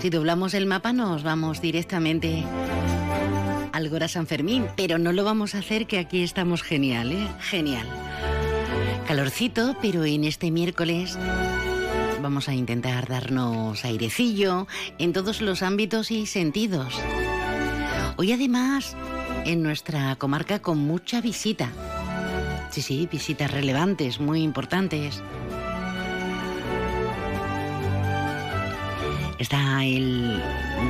Si doblamos el mapa nos vamos directamente al Gora San Fermín, pero no lo vamos a hacer que aquí estamos genial, ¿eh? Genial. Calorcito, pero en este miércoles vamos a intentar darnos airecillo en todos los ámbitos y sentidos. Hoy además en nuestra comarca con mucha visita. Sí, sí, visitas relevantes, muy importantes. Está el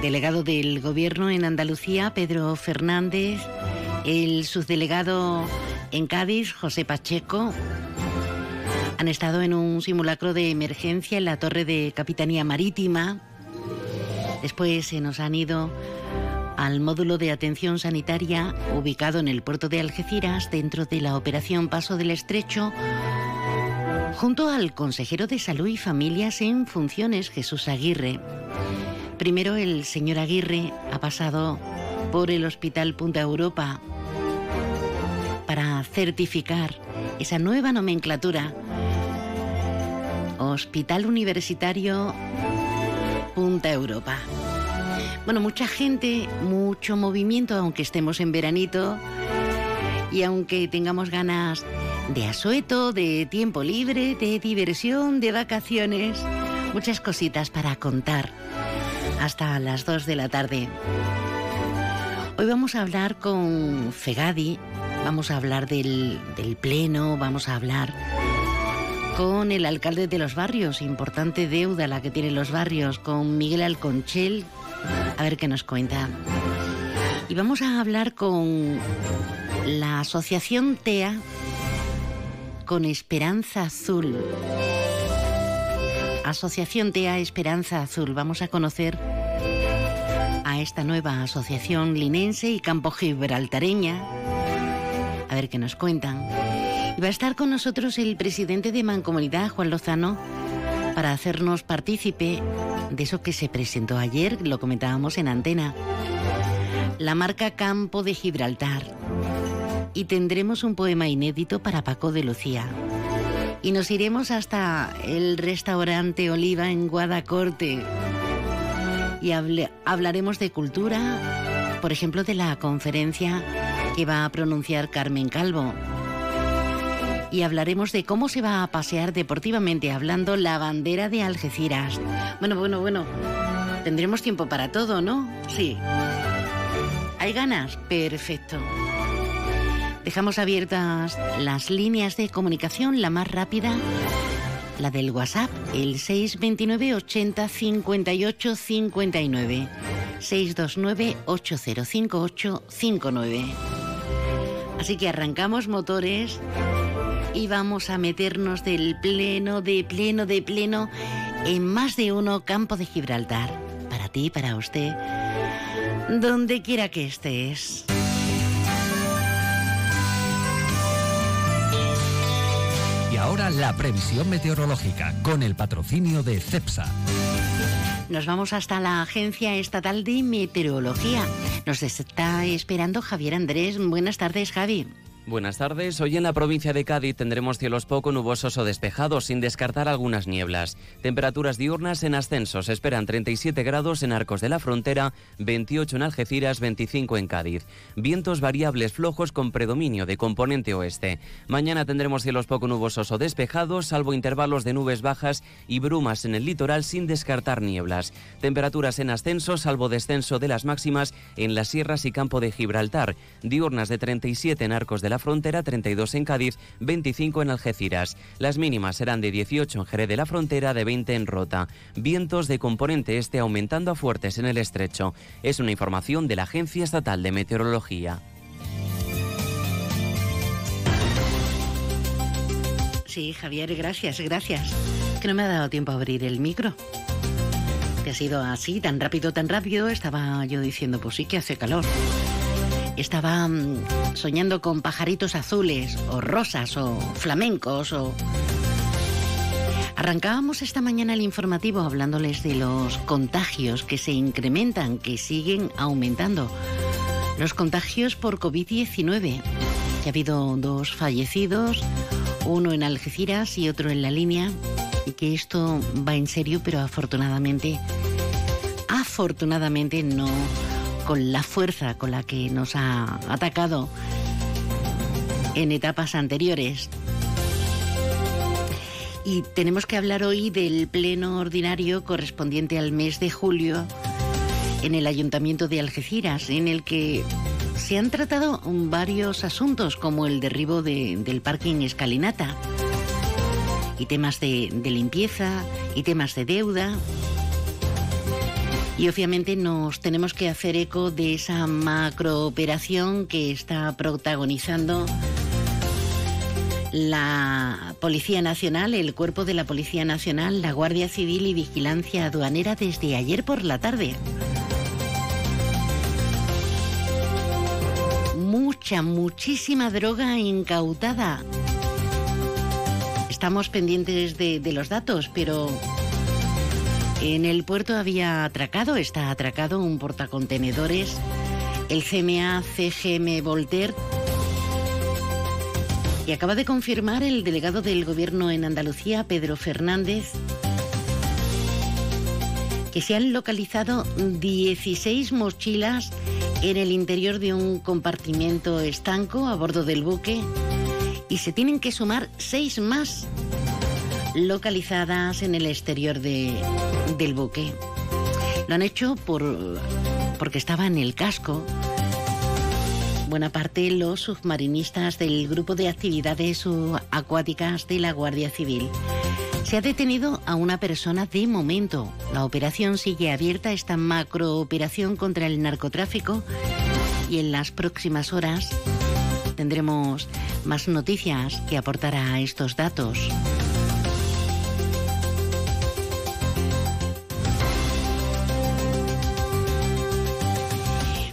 delegado del gobierno en Andalucía, Pedro Fernández, el subdelegado en Cádiz, José Pacheco. Han estado en un simulacro de emergencia en la torre de Capitanía Marítima. Después se nos han ido al módulo de atención sanitaria ubicado en el puerto de Algeciras dentro de la operación Paso del Estrecho, junto al consejero de Salud y Familias en funciones, Jesús Aguirre. Primero el señor Aguirre ha pasado por el Hospital Punta Europa para certificar esa nueva nomenclatura. Hospital Universitario Punta Europa. Bueno, mucha gente, mucho movimiento, aunque estemos en veranito y aunque tengamos ganas de asueto, de tiempo libre, de diversión, de vacaciones, muchas cositas para contar hasta las 2 de la tarde. Hoy vamos a hablar con Fegadi, vamos a hablar del, del pleno, vamos a hablar con el alcalde de los barrios, importante deuda la que tienen los barrios, con Miguel Alconchel, a ver qué nos cuenta. Y vamos a hablar con la asociación TEA con Esperanza Azul. Asociación TEA Esperanza Azul. Vamos a conocer a esta nueva asociación linense y campo gibraltareña. A ver qué nos cuentan. Y va a estar con nosotros el presidente de Mancomunidad, Juan Lozano, para hacernos partícipe de eso que se presentó ayer, lo comentábamos en antena. La marca Campo de Gibraltar. Y tendremos un poema inédito para Paco de Lucía. Y nos iremos hasta el restaurante Oliva en Guadacorte. Y hablaremos de cultura, por ejemplo, de la conferencia que va a pronunciar Carmen Calvo y hablaremos de cómo se va a pasear deportivamente hablando la bandera de Algeciras. Bueno, bueno, bueno. Tendremos tiempo para todo, ¿no? Sí. ¿Hay ganas? Perfecto. Dejamos abiertas las líneas de comunicación, la más rápida, la del WhatsApp, el 629 80 58 59. 629 8058 59. Así que arrancamos motores y vamos a meternos del pleno, de pleno, de pleno en más de uno campo de Gibraltar. Para ti, para usted, donde quiera que estés. La previsión meteorológica con el patrocinio de CEPSA. Nos vamos hasta la Agencia Estatal de Meteorología. Nos está esperando Javier Andrés. Buenas tardes, Javi. Buenas tardes. Hoy en la provincia de Cádiz tendremos cielos poco nubosos o despejados, sin descartar algunas nieblas. Temperaturas diurnas en ascenso. Se esperan 37 grados en Arcos de la Frontera, 28 en Algeciras, 25 en Cádiz. Vientos variables flojos con predominio de componente oeste. Mañana tendremos cielos poco nubosos o despejados, salvo intervalos de nubes bajas y brumas en el litoral, sin descartar nieblas. Temperaturas en ascenso, salvo descenso de las máximas en las sierras y campo de Gibraltar. Diurnas de 37 en Arcos de la Frontera, 32 en Cádiz, 25 en Algeciras. Las mínimas serán de 18 en Jerez de la Frontera, de 20 en Rota. Vientos de componente este aumentando a fuertes en el estrecho. Es una información de la Agencia Estatal de Meteorología. Sí, Javier, gracias, gracias. Que no me ha dado tiempo a abrir el micro. Que ha sido así, tan rápido, tan rápido. Estaba yo diciendo, pues sí que hace calor estaba mm, soñando con pajaritos azules o rosas o flamencos o... Arrancábamos esta mañana el informativo hablándoles de los contagios que se incrementan, que siguen aumentando. Los contagios por COVID-19. ha habido dos fallecidos, uno en Algeciras y otro en la línea, y que esto va en serio, pero afortunadamente afortunadamente no con la fuerza con la que nos ha atacado en etapas anteriores. Y tenemos que hablar hoy del pleno ordinario correspondiente al mes de julio en el Ayuntamiento de Algeciras, en el que se han tratado varios asuntos como el derribo del parking escalinata y temas de, de limpieza y temas de deuda. Y obviamente nos tenemos que hacer eco de esa macrooperación que está protagonizando la Policía Nacional, el cuerpo de la Policía Nacional, la Guardia Civil y Vigilancia Aduanera desde ayer por la tarde. Mucha, muchísima droga incautada. Estamos pendientes de, los datos, pero en el puerto había atracado, está atracado un portacontenedores, el CMA CGM Voltaire. Y acaba de confirmar el delegado del gobierno en Andalucía, Pedro Fernández, que se han localizado 16 mochilas en el interior de un compartimento estanco a bordo del buque y se tienen que sumar seis más localizadas en el exterior del buque. Lo han hecho por, porque estaba en el casco buena parte los submarinistas del grupo de actividades acuáticas de la Guardia Civil. Se ha detenido a una persona de momento. La operación sigue abierta, esta macrooperación contra el narcotráfico, y en las próximas horas tendremos más noticias que aportar a estos datos.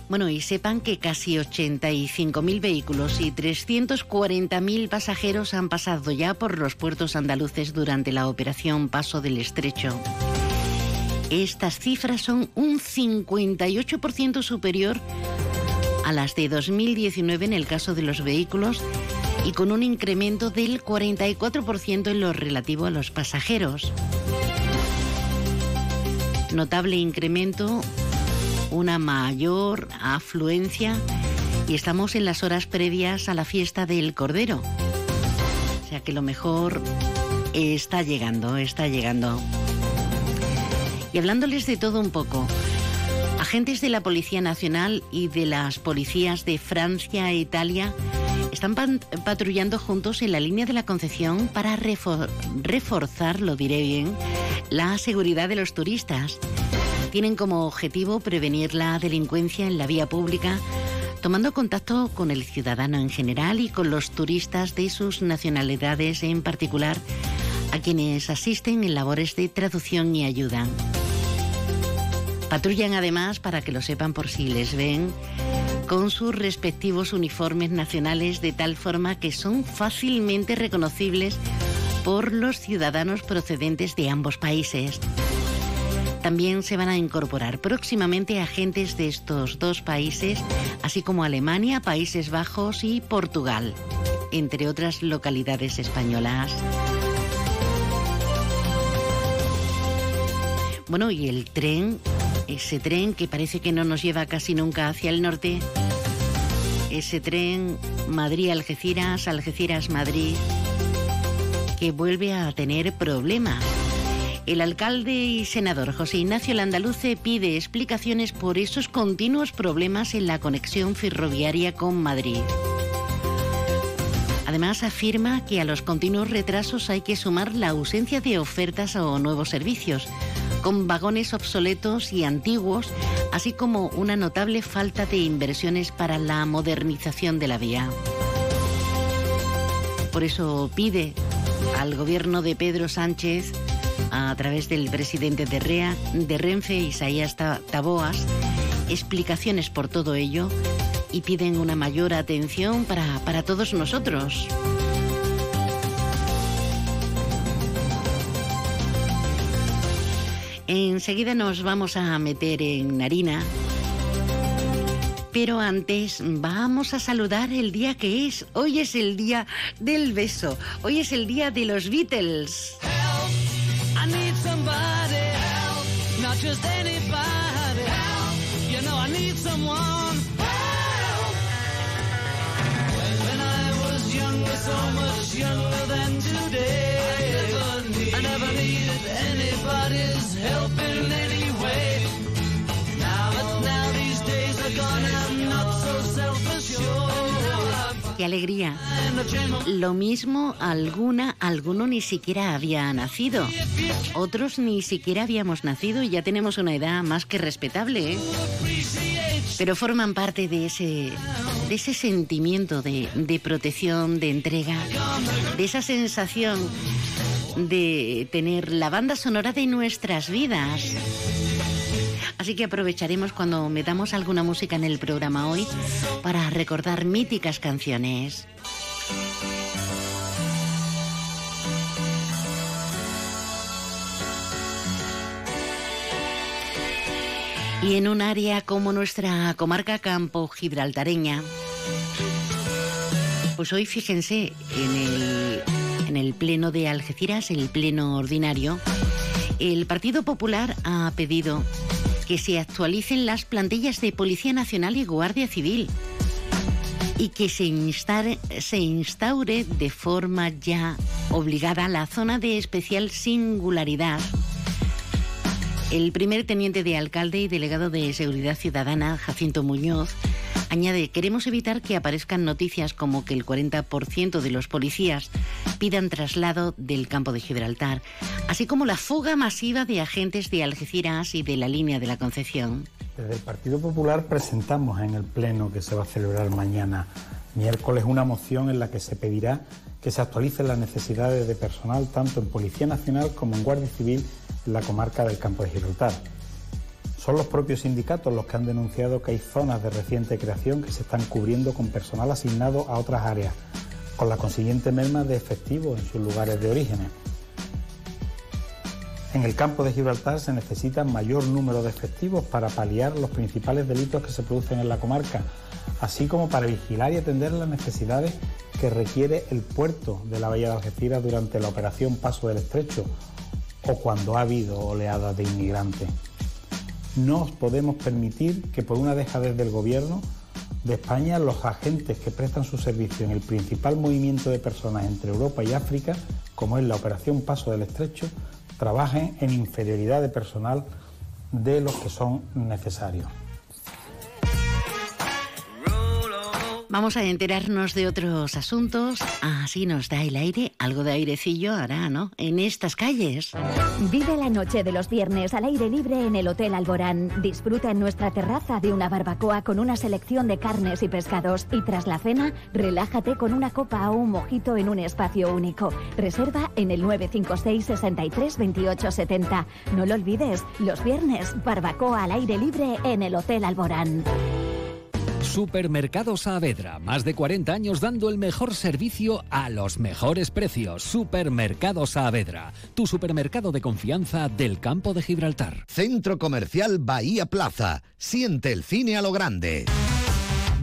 Bueno, y sepan que casi 85.000 vehículos y 340.000 pasajeros han pasado ya por los puertos andaluces durante la operación Paso del Estrecho. Estas cifras son un 58% superior a las de 2019 en el caso de los vehículos y con un incremento del 44% en lo relativo a los pasajeros. Notable incremento una mayor afluencia y estamos en las horas previas a la fiesta del Cordero. O sea que lo mejor está llegando, está llegando. Y hablándoles de todo un poco, agentes de la Policía Nacional y de las policías de Francia e Italia están patrullando juntos en la línea de la Concepción para reforzar, lo diré bien, la seguridad de los turistas tienen como objetivo prevenir la delincuencia en la vía pública, tomando contacto con el ciudadano en general y con los turistas de sus nacionalidades en particular, a quienes asisten en labores de traducción y ayuda. Patrullan además, para que lo sepan por si les ven, con sus respectivos uniformes nacionales de tal forma que son fácilmente reconocibles por los ciudadanos procedentes de ambos países. También se van a incorporar próximamente agentes de estos dos países, así como Alemania, Países Bajos y Portugal, entre otras localidades españolas. Bueno, y el tren, ese tren que parece que no nos lleva casi nunca hacia el norte, ese tren Madrid-Algeciras, Algeciras-Madrid, que vuelve a tener problemas el alcalde y senador José Ignacio Landaluce pide explicaciones por esos continuos problemas en la conexión ferroviaria con Madrid. Además, afirma que a los continuos retrasos hay que sumar la ausencia de ofertas o nuevos servicios, con vagones obsoletos y antiguos, así como una notable falta de inversiones para la modernización de la vía. Por eso pide al gobierno de Pedro Sánchez a través del presidente de, REA, de Renfe, Isaías Taboas, explicaciones por todo ello y piden una mayor atención para, para todos nosotros. Enseguida nos vamos a meter en harina. Pero antes vamos a saludar el día que es. Hoy es el día del beso. Hoy es el día de los Beatles. just anybody. Help! You know I need someone. Help! When I was younger, so much younger than today, I never, need, I never needed anybody's help in Qué alegría. Lo mismo alguna, alguno ni siquiera había nacido. Otros ni siquiera habíamos nacido y ya tenemos una edad más que respetable. ¿eh? Pero forman parte de ese, de ese sentimiento de, de protección, de entrega, de esa sensación de tener la banda sonora de nuestras vidas. Así que aprovecharemos cuando metamos alguna música en el programa hoy para recordar míticas canciones. Y en un área como nuestra comarca campo gibraltareña, pues hoy fíjense en el, en el pleno de Algeciras, el pleno ordinario, el Partido Popular ha pedido que se actualicen las plantillas de Policía Nacional y Guardia Civil y que se instaure, se instaure de forma ya obligada la zona de especial singularidad. El primer teniente de alcalde y delegado de Seguridad Ciudadana, Jacinto Muñoz, añade, queremos evitar que aparezcan noticias como que el 40% de los policías pidan traslado del campo de Gibraltar, así como la fuga masiva de agentes de Algeciras y de la línea de la Concepción. Desde el Partido Popular presentamos en el Pleno que se va a celebrar mañana miércoles una moción en la que se pedirá que se actualicen las necesidades de personal tanto en Policía Nacional como en Guardia Civil en la comarca del Campo de Gibraltar. Son los propios sindicatos los que han denunciado que hay zonas de reciente creación que se están cubriendo con personal asignado a otras áreas, con la consiguiente merma de efectivos en sus lugares de origen. En el campo de Gibraltar se necesita mayor número de efectivos para paliar los principales delitos que se producen en la comarca, así como para vigilar y atender las necesidades que requiere el puerto de la Bahía de Algeciras durante la operación Paso del Estrecho o cuando ha habido oleadas de inmigrantes. No os podemos permitir que por una dejadez del Gobierno de España los agentes que prestan su servicio en el principal movimiento de personas entre Europa y África, como es la Operación Paso del Estrecho, trabajen en inferioridad de personal de los que son necesarios. Vamos a enterarnos de otros asuntos. Así nos da el aire, algo de airecillo hará, ¿no? En estas calles. Vive la noche de los viernes al aire libre en el Hotel Alborán. Disfruta en nuestra terraza de una barbacoa con una selección de carnes y pescados. Y tras la cena, relájate con una copa o un mojito en un espacio único. Reserva en el 956 63 28 70. No lo olvides, los viernes, barbacoa al aire libre en el Hotel Alborán. Supermercado Saavedra, más de 40 años dando el mejor servicio a los mejores precios. Supermercado Saavedra, tu supermercado de confianza del campo de Gibraltar. Centro Comercial Bahía Plaza. Siente el cine a lo grande.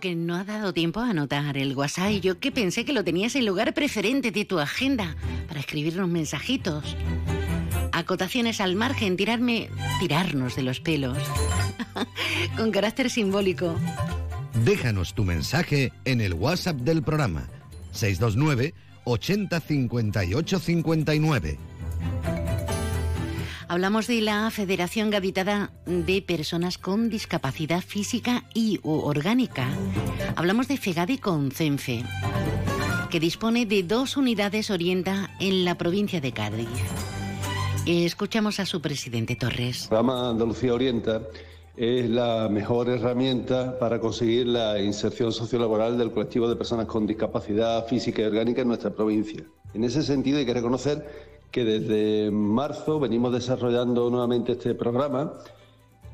Que no ha dado tiempo a anotar el WhatsApp yo que pensé que lo tenías en lugar preferente de tu agenda para escribirnos mensajitos. Acotaciones al margen, tirarme, tirarnos de los pelos. Con carácter simbólico. Déjanos tu mensaje en el WhatsApp del programa 629 80 58 59. Hablamos de la Federación Gaditana de Personas con Discapacidad Física y u Orgánica. Hablamos de FEGADI con CENFE, que dispone de dos unidades orienta en la provincia de Cádiz. Escuchamos a su presidente Torres. El programa Andalucía Orienta es la mejor herramienta para conseguir la inserción sociolaboral del colectivo de personas con discapacidad física y orgánica en nuestra provincia. En ese sentido hay que reconocer que desde marzo venimos desarrollando nuevamente este programa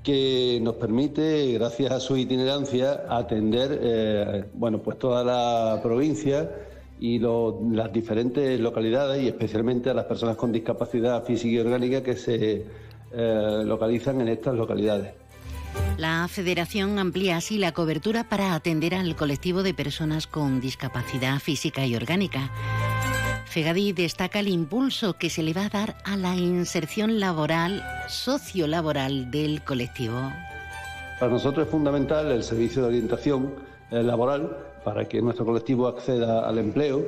que nos permite, gracias a su itinerancia, atender eh, bueno, pues toda la provincia y las diferentes localidades y especialmente a las personas con discapacidad física y orgánica que se eh, localizan en estas localidades. La Federación amplía así la cobertura para atender al colectivo de personas con discapacidad física y orgánica. Fegadi destaca el impulso que se le va a dar a la inserción laboral, sociolaboral del colectivo. Para nosotros es fundamental el servicio de orientación eh, laboral para que nuestro colectivo acceda al empleo.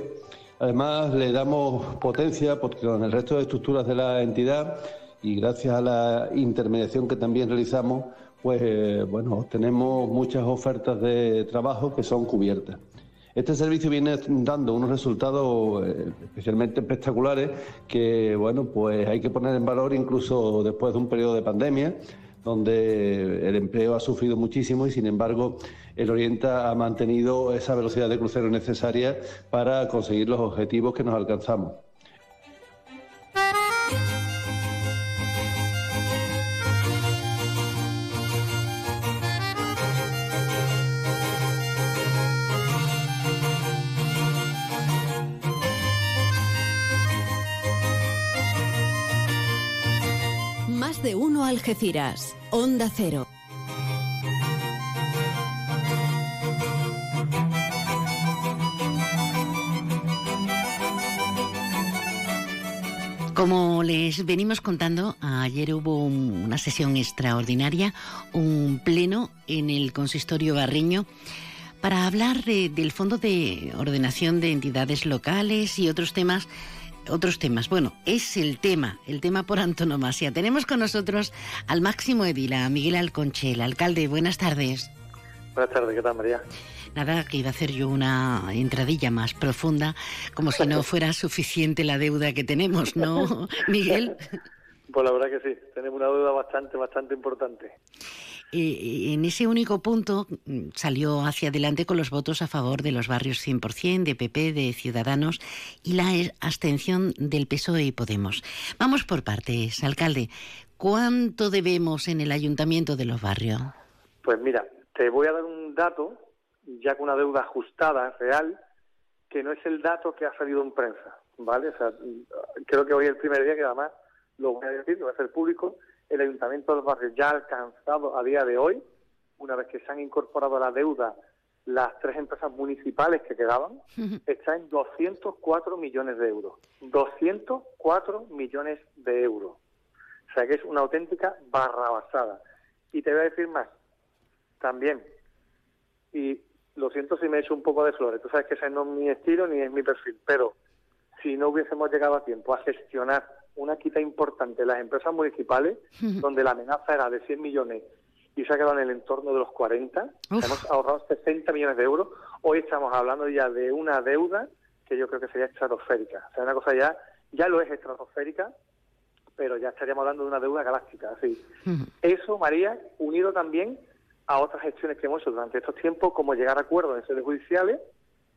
Además, le damos potencia porque con el resto de estructuras de la entidad y gracias a la intermediación que también realizamos, pues eh, bueno, tenemos muchas ofertas de trabajo que son cubiertas. Este servicio viene dando unos resultados eh, especialmente espectaculares que, bueno, pues hay que poner en valor incluso después de un periodo de pandemia, donde el empleo ha sufrido muchísimo y, sin embargo, el Orienta ha mantenido esa velocidad de crucero necesaria para conseguir los objetivos que nos alcanzamos. De uno Algeciras. Onda Cero. Como les venimos contando, ayer hubo un- una sesión extraordinaria, un pleno en el consistorio barreño para hablar de- del Fondo de Ordenación de Entidades Locales y otros temas. Otros temas. Bueno, es el tema, el tema por antonomasia. Tenemos con nosotros al máximo edil, a Miguel Alconchel. Alcalde, buenas tardes. Buenas tardes, ¿qué tal, María? Nada, que iba a hacer yo una entradilla más profunda, como si no fuera suficiente la deuda que tenemos, ¿no, Miguel? Pues la verdad que sí, tenemos una deuda bastante, bastante importante. Eh, en ese único punto mm, salió hacia adelante con los votos a favor de los barrios 100%, de PP, de Ciudadanos y la abstención del PSOE y Podemos. Vamos por partes, alcalde. ¿Cuánto debemos en el ayuntamiento de los barrios? Pues mira, te voy a dar un dato, ya con una deuda ajustada, real, que no es el dato que ha salido en prensa, ¿vale? O sea, creo que hoy es el primer día que además lo voy a decir, lo voy a hacer público, el Ayuntamiento de los Barrios ya ha alcanzado a día de hoy, una vez que se han incorporado a la deuda las tres empresas municipales que quedaban, está en 204 millones de euros. 204 millones de euros. O sea que es una auténtica barrabasada. Y te voy a decir más, también, y lo siento si me he hecho un poco de flores, tú sabes que ese no es mi estilo ni es mi perfil, pero si no hubiésemos llegado a tiempo a gestionar una quita importante en las empresas municipales, donde la amenaza era de 100 millones y se ha quedado en el entorno de los 40, Uf. hemos ahorrado 60 millones de euros, hoy estamos hablando ya de una deuda que yo creo que sería estratosférica. O sea, una cosa ya, ya lo es estratosférica, pero ya estaríamos hablando de una deuda galáctica. Así. Eso, María, unido también a otras gestiones que hemos hecho durante estos tiempos, como llegar a acuerdos en sedes judiciales,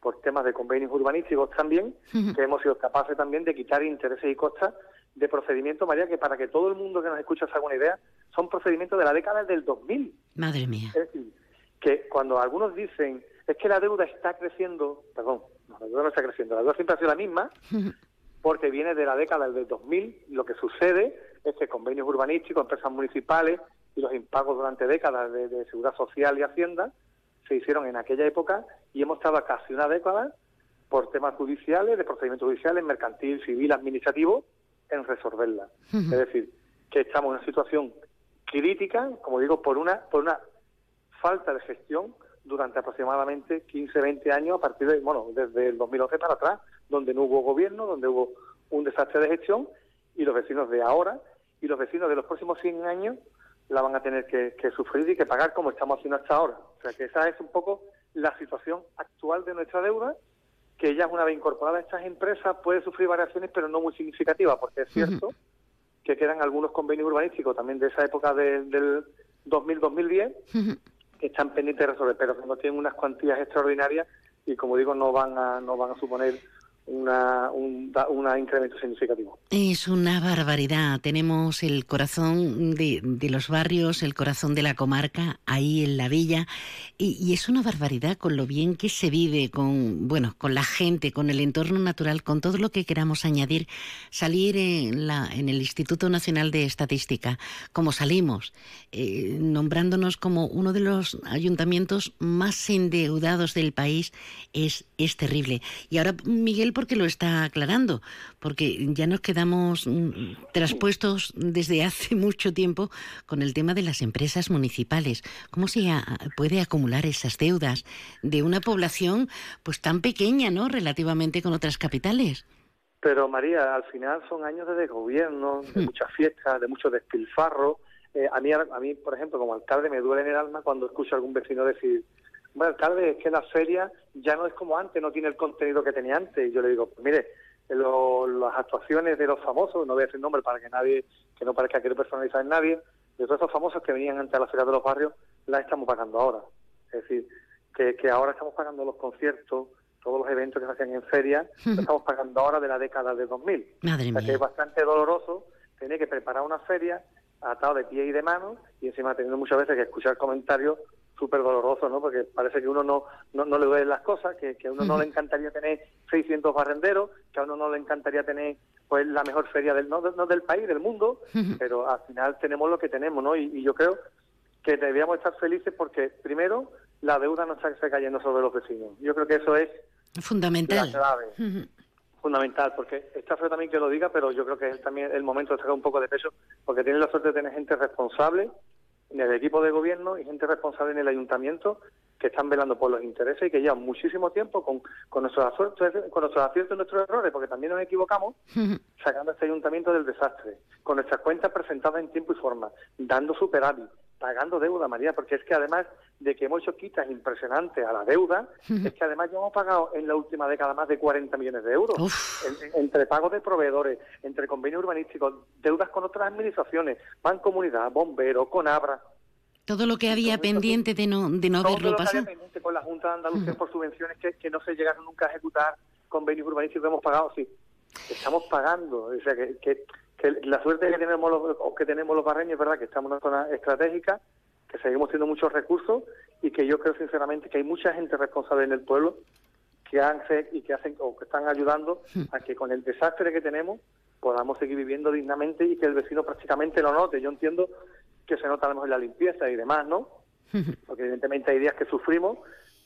por temas de convenios urbanísticos también, que hemos sido capaces también de quitar intereses y costas de procedimientos, María, que para que todo el mundo que nos escucha se haga una idea, son procedimientos de la década del 2000. Madre mía. Es decir, que cuando algunos dicen, es que la deuda está creciendo, perdón, no, la deuda no está creciendo, la deuda siempre ha sido la misma, porque viene de la década del 2000. Lo que sucede es que convenios urbanísticos, empresas municipales y los impagos durante décadas de, de seguridad social y hacienda se hicieron en aquella época y hemos estado casi una década por temas judiciales, de procedimientos judiciales, mercantil, civil, administrativo, en resolverla. Es decir, que estamos en una situación crítica, como digo, por una por una falta de gestión durante aproximadamente 15, 20 años a partir de, bueno, desde el 2011 para atrás, donde no hubo gobierno, donde hubo un desastre de gestión y los vecinos de ahora y los vecinos de los próximos 100 años la van a tener que, que sufrir y que pagar como estamos haciendo hasta ahora. O sea que esa es un poco la situación actual de nuestra deuda, que ya una vez incorporada a estas empresas puede sufrir variaciones, pero no muy significativas, porque es cierto que quedan algunos convenios urbanísticos también de esa época de- del 2000-2010 que están pendientes de resolver, pero que no tienen unas cuantías extraordinarias y, como digo, no van a, no van a suponer una, un, una incremento significativo. Es una barbaridad. Tenemos el corazón de, de los barrios, el corazón de la comarca, ahí en la villa, y, y es una barbaridad con lo bien que se vive, con bueno, con la gente, con el entorno natural, con todo lo que queramos añadir. Salir en, la, en el Instituto Nacional de Estadística, como salimos, eh, nombrándonos como uno de los ayuntamientos más endeudados del país, es, es terrible. Y ahora Miguel, porque lo está aclarando, porque ya nos quedamos mm, traspuestos desde hace mucho tiempo con el tema de las empresas municipales. ¿Cómo se a- puede acumular esas deudas de una población pues tan pequeña, ¿no? Relativamente con otras capitales. Pero María, al final son años de desgobierno, de muchas fiestas, de mucho despilfarro. Eh, a, mí, a mí, por ejemplo, como alcalde me duele en el alma cuando escucho a algún vecino decir, bueno, alcalde, es que la feria ya no es como antes, no tiene el contenido que tenía antes. Y yo le digo, pues mire, eh, lo- las actuaciones de los famosos, no voy a decir nombre para que nadie, que no parezca que quiero personalizar en nadie, de todos esos famosos que venían antes a la feria de los barrios, las estamos pagando ahora. Es decir, que, que ahora estamos pagando los conciertos, todos los eventos que se hacían en feria, lo estamos pagando ahora de la década de 2000. Madre O sea que es bastante doloroso tener que preparar una feria atado de pie y de mano y encima teniendo muchas veces que escuchar comentarios súper dolorosos, ¿no? Porque parece que uno no, no, no le duelen las cosas, que, que a uno no le encantaría tener 600 barrenderos, que a uno no le encantaría tener pues la mejor feria del no, no del país, del mundo, pero al final tenemos lo que tenemos, ¿no? Y, y yo creo que deberíamos estar felices porque primero la deuda no está cayendo sobre los vecinos. Yo creo que eso es Fundamental. la clave fundamental, porque está feo también que lo diga, pero yo creo que es también el momento de sacar un poco de peso, porque tiene la suerte de tener gente responsable en el equipo de gobierno y gente responsable en el ayuntamiento que están velando por los intereses y que llevan muchísimo tiempo con, con, nuestros, aciertos, con nuestros aciertos y nuestros errores, porque también nos equivocamos sacando a este ayuntamiento del desastre, con nuestras cuentas presentadas en tiempo y forma, dando superávit, pagando deuda, María, porque es que además de que hemos hecho quitas impresionantes a la deuda, es que además ya hemos pagado en la última década más de 40 millones de euros, En- en- entre pagos de proveedores, entre convenios urbanísticos, deudas con otras administraciones, Mancomunidad, Bomberos, Conabra, Todo lo que había pendiente de no, de no todo lo que había pasado. pendiente con la Junta de Andalucía por subvenciones que, que no se llegaron nunca a ejecutar, convenios urbanísticos que hemos pagado, sí. Estamos pagando. O sea, que, que, que la suerte que tenemos los, que tenemos los barreños es verdad que estamos en una zona estratégica, que seguimos teniendo muchos recursos y que yo creo sinceramente que hay mucha gente responsable en el pueblo que hace y que hacen o que están ayudando a que con el desastre que tenemos podamos seguir viviendo dignamente y que el vecino prácticamente lo note. Yo entiendo que se nota a lo mejor la limpieza y demás, ¿no? porque evidentemente hay días que sufrimos,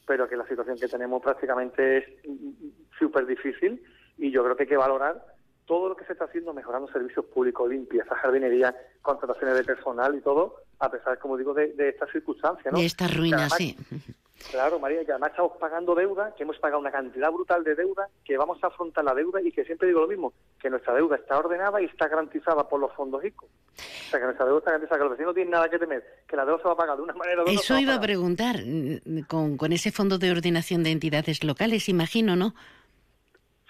pero que la situación que tenemos prácticamente es mm, súper difícil y yo creo que hay que valorar todo lo que se está haciendo mejorando servicios públicos, limpieza, jardinería, contrataciones de personal y todo, a pesar, como digo, de, de estas circunstancias, ¿no? De estas ruinas, sí. Claro, María, que además estamos pagando deuda, que hemos pagado una cantidad brutal de deuda, que vamos a afrontar la deuda y que siempre digo lo mismo, que nuestra deuda está ordenada y está garantizada por los fondos ICO. O sea, que nuestra deuda está garantizada, que los vecinos no tienen nada que temer, que la deuda se va a pagar de una manera o de otra. Eso a iba a pagar. preguntar, mm, con, con ese fondo de ordenación de entidades locales, imagino, ¿no?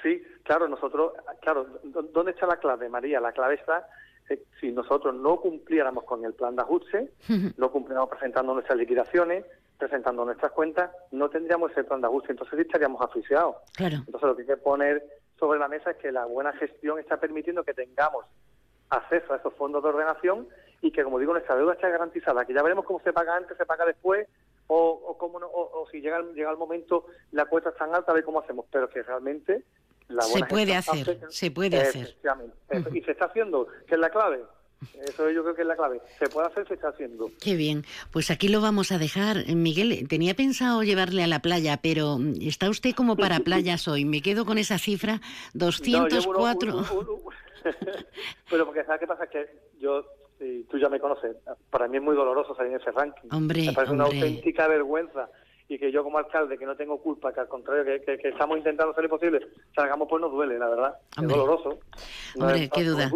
Sí, claro, nosotros, claro, ¿dó- ¿dónde está la clave, María? La clave está, eh, si nosotros no cumpliéramos con el plan de ajuste, no cumpliéramos presentando nuestras liquidaciones, presentando nuestras cuentas, no tendríamos ese plan de ajuste, entonces estaríamos asfixiados. Claro. Entonces lo que hay que poner sobre la mesa es que la buena gestión está permitiendo que tengamos acceso a esos fondos de ordenación y que, como digo, nuestra deuda está garantizada, que ya veremos cómo se paga antes, se paga después, o, o, cómo no- o- o si llega, llega el momento, la cuota es tan alta, a ver cómo hacemos, pero que realmente la Se puede hacer, hace se puede hacer. Y se está haciendo, que es la clave. Eso yo creo que es la clave. Se puede hacer, se está haciendo. Qué bien. Pues aquí lo vamos a dejar. Miguel, tenía pensado llevarle a la playa, pero mm, está usted como para playas hoy. Me quedo con esa cifra, No, yo uno- 204. uno- uno- Pero porque ¿sabes qué pasa? Es que yo, y tú ya me conoces, para mí es muy doloroso salir en ese ranking. Hombre, me parece una auténtica vergüenza. Y que yo como alcalde, que no tengo culpa, que al contrario, que, que- que estamos intentando hacer lo posible, salgamos pues nos duele, la verdad. Hombre. Es doloroso. No Hombre, es qué duda.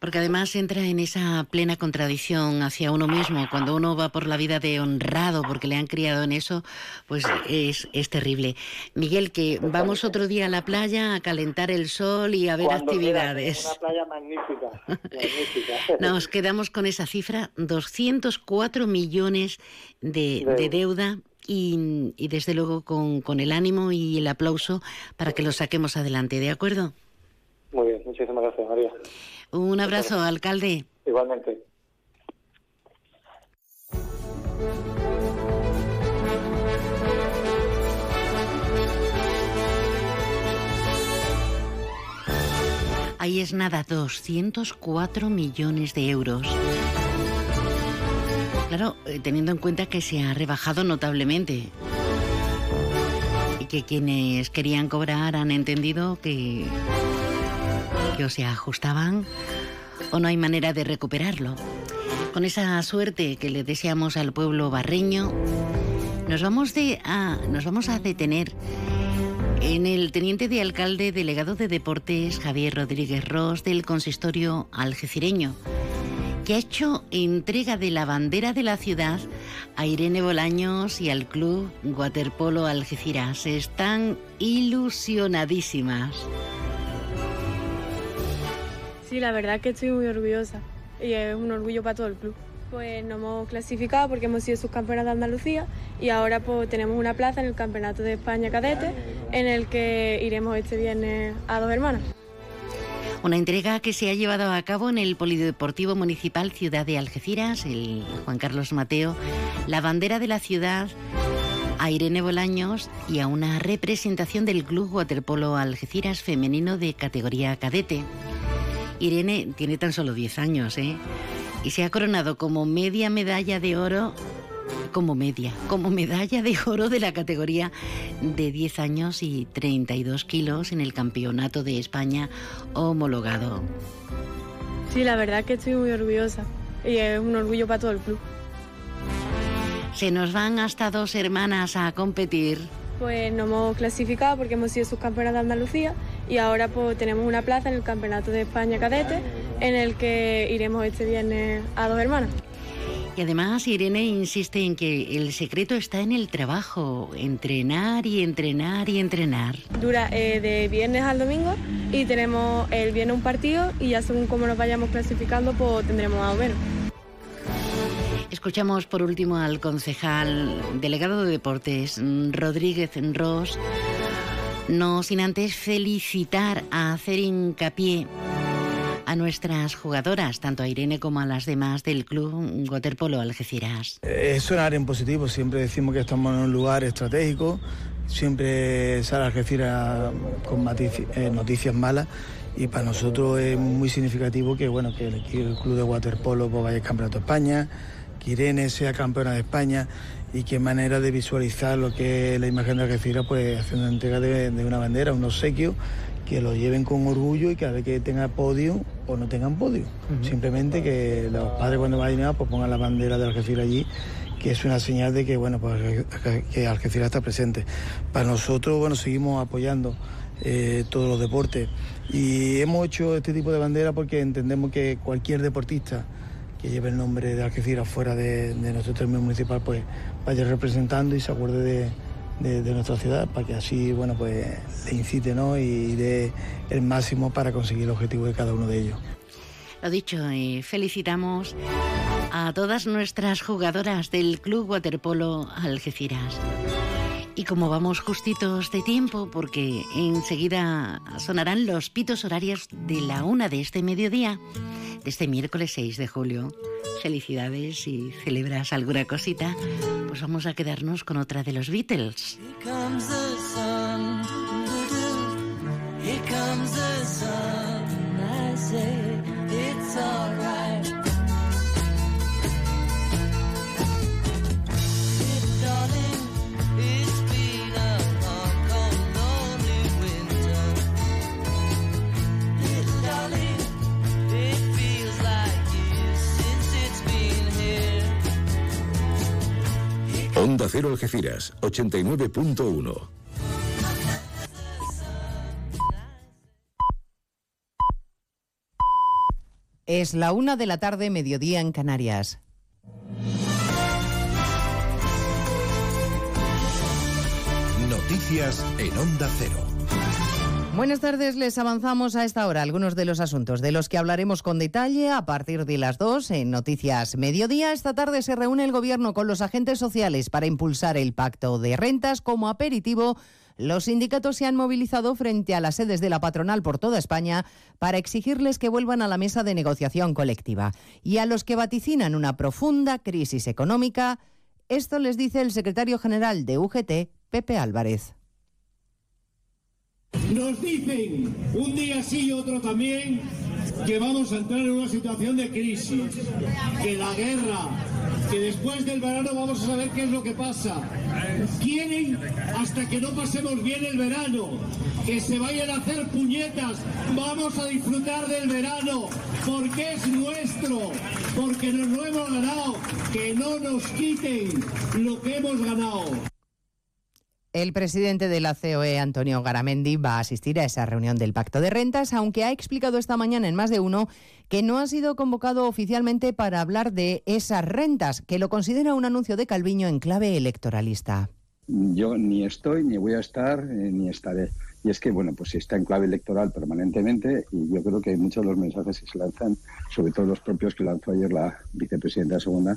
Porque además entra en esa plena contradicción hacia uno mismo. Cuando uno va por la vida de honrado porque le han criado en eso, pues es, es terrible. Miguel, que vamos otro día a la playa a calentar el sol y a ver Cuando actividades. Una playa magnífica. magnífica. Nos quedamos con esa cifra, 204 millones De- de deuda y, y desde luego con, con el ánimo y el aplauso para que lo saquemos adelante, ¿de acuerdo? Muy bien, muchísimas gracias, María. Un abrazo, alcalde. Igualmente. Ahí es nada, 204 millones de euros. Claro, eh, teniendo en cuenta que se ha rebajado notablemente. Y que quienes querían cobrar han entendido que, o se ajustaban o no hay manera de recuperarlo. Con esa suerte que le deseamos al pueblo barreño, nos vamos, de, a, nos vamos a detener en el teniente de alcalde delegado de deportes Javier Rodríguez Ross del consistorio algecireño, que ha hecho entrega de la bandera de la ciudad a Irene Bolaños y al club Waterpolo Algeciras. Están ilusionadísimas. Sí, la verdad que estoy muy orgullosa y es un orgullo para todo el club. Pues nos hemos clasificado porque hemos sido subcampeonas de Andalucía y ahora pues tenemos una plaza en el Campeonato de España Cadete en el que iremos este viernes a dos hermanas. Una entrega que se ha llevado a cabo en el Polideportivo Municipal Ciudad de Algeciras, el Juan Carlos Mateo, la bandera de la ciudad a Irene Bolaños y a una representación del Club Waterpolo Algeciras femenino de categoría cadete. Irene tiene tan solo 10 años, ¿eh? Y se ha coronado como media medalla de oro, como media, como medalla de oro de la categoría de 10 años y 32 kilos en el Campeonato de España homologado. Sí, la verdad que estoy muy orgullosa y es un orgullo para todo el club. Se nos van hasta dos hermanas a competir. Pues nos hemos clasificado porque hemos sido subcampeonas de Andalucía y ahora pues tenemos una plaza en el Campeonato de España Cadete en el que iremos este viernes a dos hermanas. Y además Irene insiste en que el secreto está en el trabajo, entrenar y entrenar y entrenar. Dura eh, de viernes al domingo y tenemos el viernes un partido y ya según cómo nos vayamos clasificando pues tendremos más o menos. Escuchamos por último al concejal delegado de deportes, Rodríguez Ross, no sin antes felicitar, a hacer hincapié nuestras jugadoras, tanto a Irene como a las demás del club Waterpolo Algeciras. Es un área en positivo, siempre decimos que estamos en un lugar estratégico, siempre sale Algeciras con eh, noticias malas y para nosotros es muy significativo que bueno que el, club de waterpolo pues, vaya campeonato de España, que Irene sea campeona de España y qué manera de visualizar lo que es la imagen de Algeciras pues haciendo entrega de, de una bandera, un obsequio que lo lleven con orgullo y cada vez que tenga podio o no tengan podio. Simplemente que los padres cuando vayan a pues pongan la bandera de Algeciras allí que es una señal de que bueno pues que Algeciras está presente. Para nosotros bueno seguimos apoyando eh, todos los deportes y hemos hecho este tipo de bandera porque entendemos que cualquier deportista que lleve el nombre de Algeciras fuera de, de nuestro término municipal pues vaya representando y se acuerde de, de- de nuestra ciudad para que así bueno pues le incite ¿no? y dé el máximo para conseguir el objetivo de cada uno de ellos. Lo dicho, felicitamos a todas nuestras jugadoras del Club Waterpolo Algeciras. Y como vamos justitos de tiempo, porque enseguida sonarán los pitos horarios de la una de este mediodía, este miércoles 6 de julio. Felicidades si celebras alguna cosita, pues vamos a quedarnos con otra de los Beatles. Onda Cero Algeciras, 89.1. Es la una de la tarde, mediodía en Canarias. Noticias en Onda Cero. Buenas tardes, les avanzamos a esta hora algunos de los asuntos de los que hablaremos con detalle a partir de las 2 en Noticias Mediodía. Esta tarde se reúne el Gobierno con los agentes sociales para impulsar el pacto de rentas como aperitivo. Los sindicatos se han movilizado frente a las sedes de la patronal por toda España para exigirles que vuelvan a la mesa de negociación colectiva. Y a los que vaticinan una profunda crisis económica, esto les dice el secretario general de UGT, Pepe Álvarez. Nos dicen un día sí y otro también que vamos a entrar en una situación de crisis, que la guerra, que después del verano vamos a saber qué es lo que pasa. Quieren hasta que no pasemos bien el verano, que se vayan a hacer puñetas, vamos a disfrutar del verano, porque es nuestro, porque nos lo hemos ganado, que no nos quiten lo que hemos ganado. El presidente de la COE, Antonio Garamendi, va a asistir a esa reunión del Pacto de Rentas, aunque ha explicado esta mañana en más de uno que no ha sido convocado oficialmente para hablar de esas rentas, que lo considera un anuncio de Calviño en clave electoralista. Yo ni estoy, ni voy a estar, eh, ni estaré. Y es que, bueno, pues se está en clave electoral permanentemente y yo creo que muchos de los mensajes que se lanzan, sobre todo los propios que lanzó ayer la vicepresidenta segunda,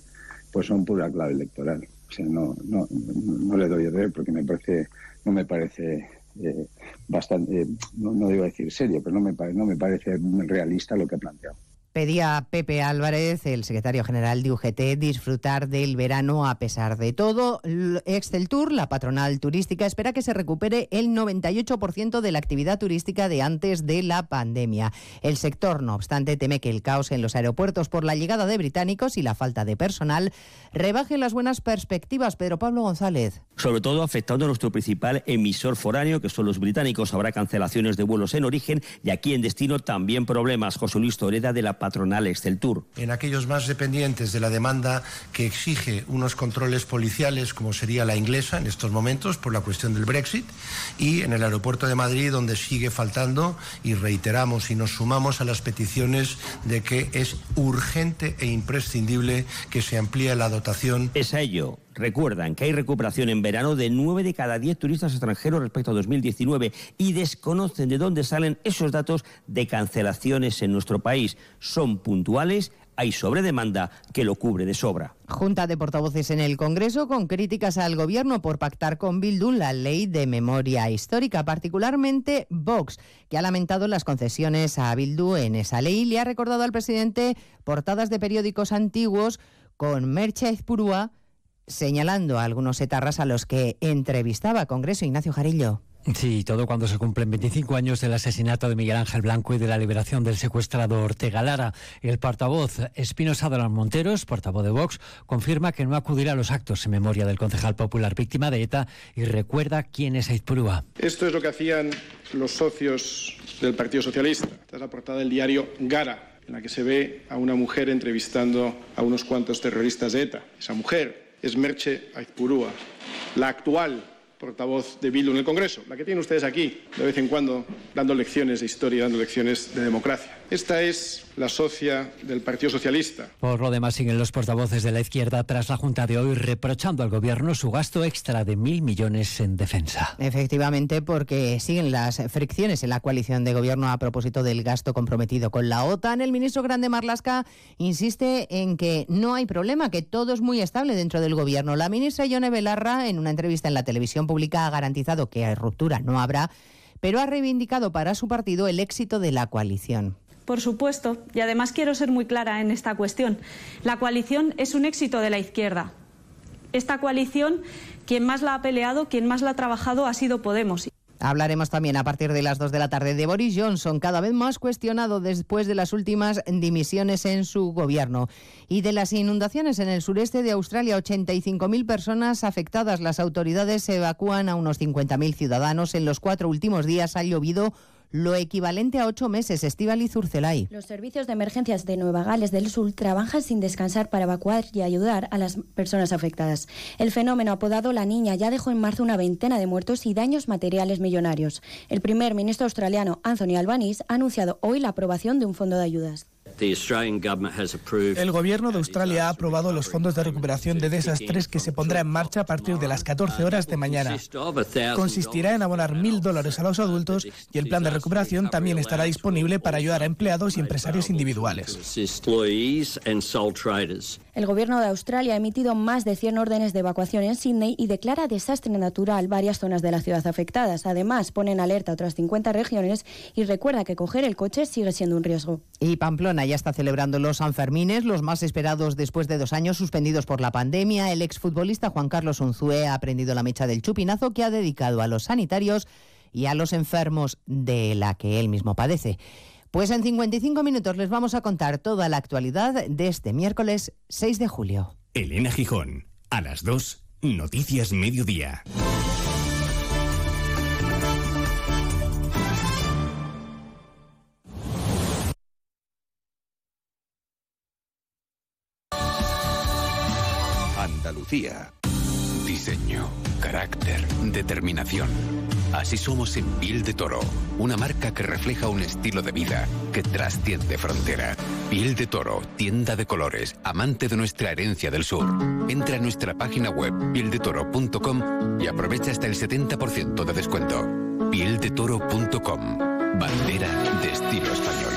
pues son pura clave electoral. O sea, no, no, no le doy error porque me parece, no me parece eh, bastante, eh, no, no digo decir serio, pero no me, no me parece realista lo que ha planteado. Pedía Pepe Álvarez, el secretario general de UGT, disfrutar del verano a pesar de todo. Exceltur, la patronal turística, espera que se recupere el 98% de la actividad turística de antes de la pandemia. El sector, no obstante, teme que el caos en los aeropuertos por la llegada de británicos y la falta de personal rebaje las buenas perspectivas. Pedro Pablo González. sobre todo afectando a nuestro principal emisor foráneo, que son los británicos. Habrá cancelaciones de vuelos en origen y aquí en destino también problemas. José Luis Toreda de la patronal Exceltur. en aquellos más dependientes de la demanda que exige unos controles policiales, como sería la inglesa en estos momentos por la cuestión del Brexit, y en el aeropuerto de Madrid, donde sigue faltando, y reiteramos y nos sumamos a las peticiones de que es urgente e imprescindible que se amplíe la dotación. Es a ello. Recuerdan que hay recuperación en verano de 9 de cada 10 turistas extranjeros respecto a 2019 y desconocen de dónde salen esos datos de cancelaciones en nuestro país. Son puntuales, hay sobredemanda que lo cubre de sobra. Junta de portavoces en el Congreso con críticas al Gobierno por pactar con Bildu la ley de memoria histórica, particularmente Vox, que ha lamentado las concesiones a Bildu en esa ley y le ha recordado al presidente portadas de periódicos antiguos con Merche Ezpurúa señalando a algunos etarras a los que entrevistaba Congreso Ignacio Jarillo. Sí, todo cuando se cumplen 25 años del asesinato de Miguel Ángel Blanco y de la liberación del secuestrado Ortega Lara. El portavoz Espinosa de los Monteros, portavoz de Vox, confirma que no acudirá a los actos en memoria del concejal popular víctima de ETA y recuerda quién es Aizpurúa. Esto es lo que hacían los socios del Partido Socialista. Esta es la portada del diario Gara, en la que se ve a una mujer entrevistando a unos cuantos terroristas de ETA. Esa mujer es Merche Aizpurúa, la actual portavoz de Bildu en el Congreso, la que tienen ustedes aquí, de vez en cuando, dando lecciones de historia, dando lecciones de democracia. Esta es la socia del Partido Socialista. Por lo demás, siguen los portavoces de la izquierda tras la Junta de hoy reprochando al Gobierno su gasto extra de mil millones en defensa. Efectivamente, porque siguen las fricciones en la coalición de gobierno a propósito del gasto comprometido con la OTAN. El ministro Grande Marlasca insiste en que no hay problema, que todo es muy estable dentro del gobierno. La ministra Yone Belarra, en una entrevista en la televisión pública, ha garantizado que ruptura no habrá, pero ha reivindicado para su partido el éxito de la coalición. Por supuesto, y además quiero ser muy clara en esta cuestión. La coalición es un éxito de la izquierda. Esta coalición, quien más la ha peleado, quien más la ha trabajado, ha sido Podemos. Hablaremos también a partir de las 2 de la tarde de Boris Johnson, cada vez más cuestionado después de las últimas dimisiones en su gobierno. Y de las inundaciones en el sureste de Australia, 85.000 personas afectadas. Las autoridades evacúan a unos 50.000 ciudadanos. En los cuatro últimos días ha llovido lo equivalente a ocho meses. Estíbaliz Urcelay. Los servicios de emergencias de Nueva Gales del Sur trabajan sin descansar para evacuar y ayudar a las personas afectadas. El fenómeno apodado La Niña ya dejó en marzo una veintena de muertos y daños materiales millonarios. El primer ministro australiano, Anthony Albanese, ha anunciado hoy la aprobación de un fondo de ayudas. El gobierno de Australia ha aprobado los fondos de recuperación de desastres que se pondrá en marcha a partir de las 14 horas de mañana. Consistirá en abonar mil dólares a los adultos y el plan de recuperación también estará disponible para ayudar a empleados y empresarios individuales. El gobierno de Australia ha emitido más de 100 órdenes de evacuación en Sydney y declara desastre natural varias zonas de la ciudad afectadas. Además, pone en alerta otras 50 regiones y recuerda que coger el coche sigue siendo un riesgo. Y Pamplona ya está celebrando los Sanfermines, los más esperados después de dos años suspendidos por la pandemia. El exfutbolista Juan Carlos Unzué ha aprendido la mecha del chupinazo que ha dedicado a los sanitarios y a los enfermos de la que él mismo padece. Pues en 55 minutos les vamos a contar toda la actualidad de este miércoles 6 de julio. Elena Gijón, a las 2, Noticias Mediodía. Andalucía. Diseño, carácter, determinación. Así somos en Piel de Toro, una marca que refleja un estilo de vida que trasciende frontera. Piel de Toro, tienda de colores, amante de nuestra herencia del sur. Entra a nuestra página web pieldetoro.com y aprovecha hasta el 70% de descuento. Pieldetoro.com, bandera de estilo español.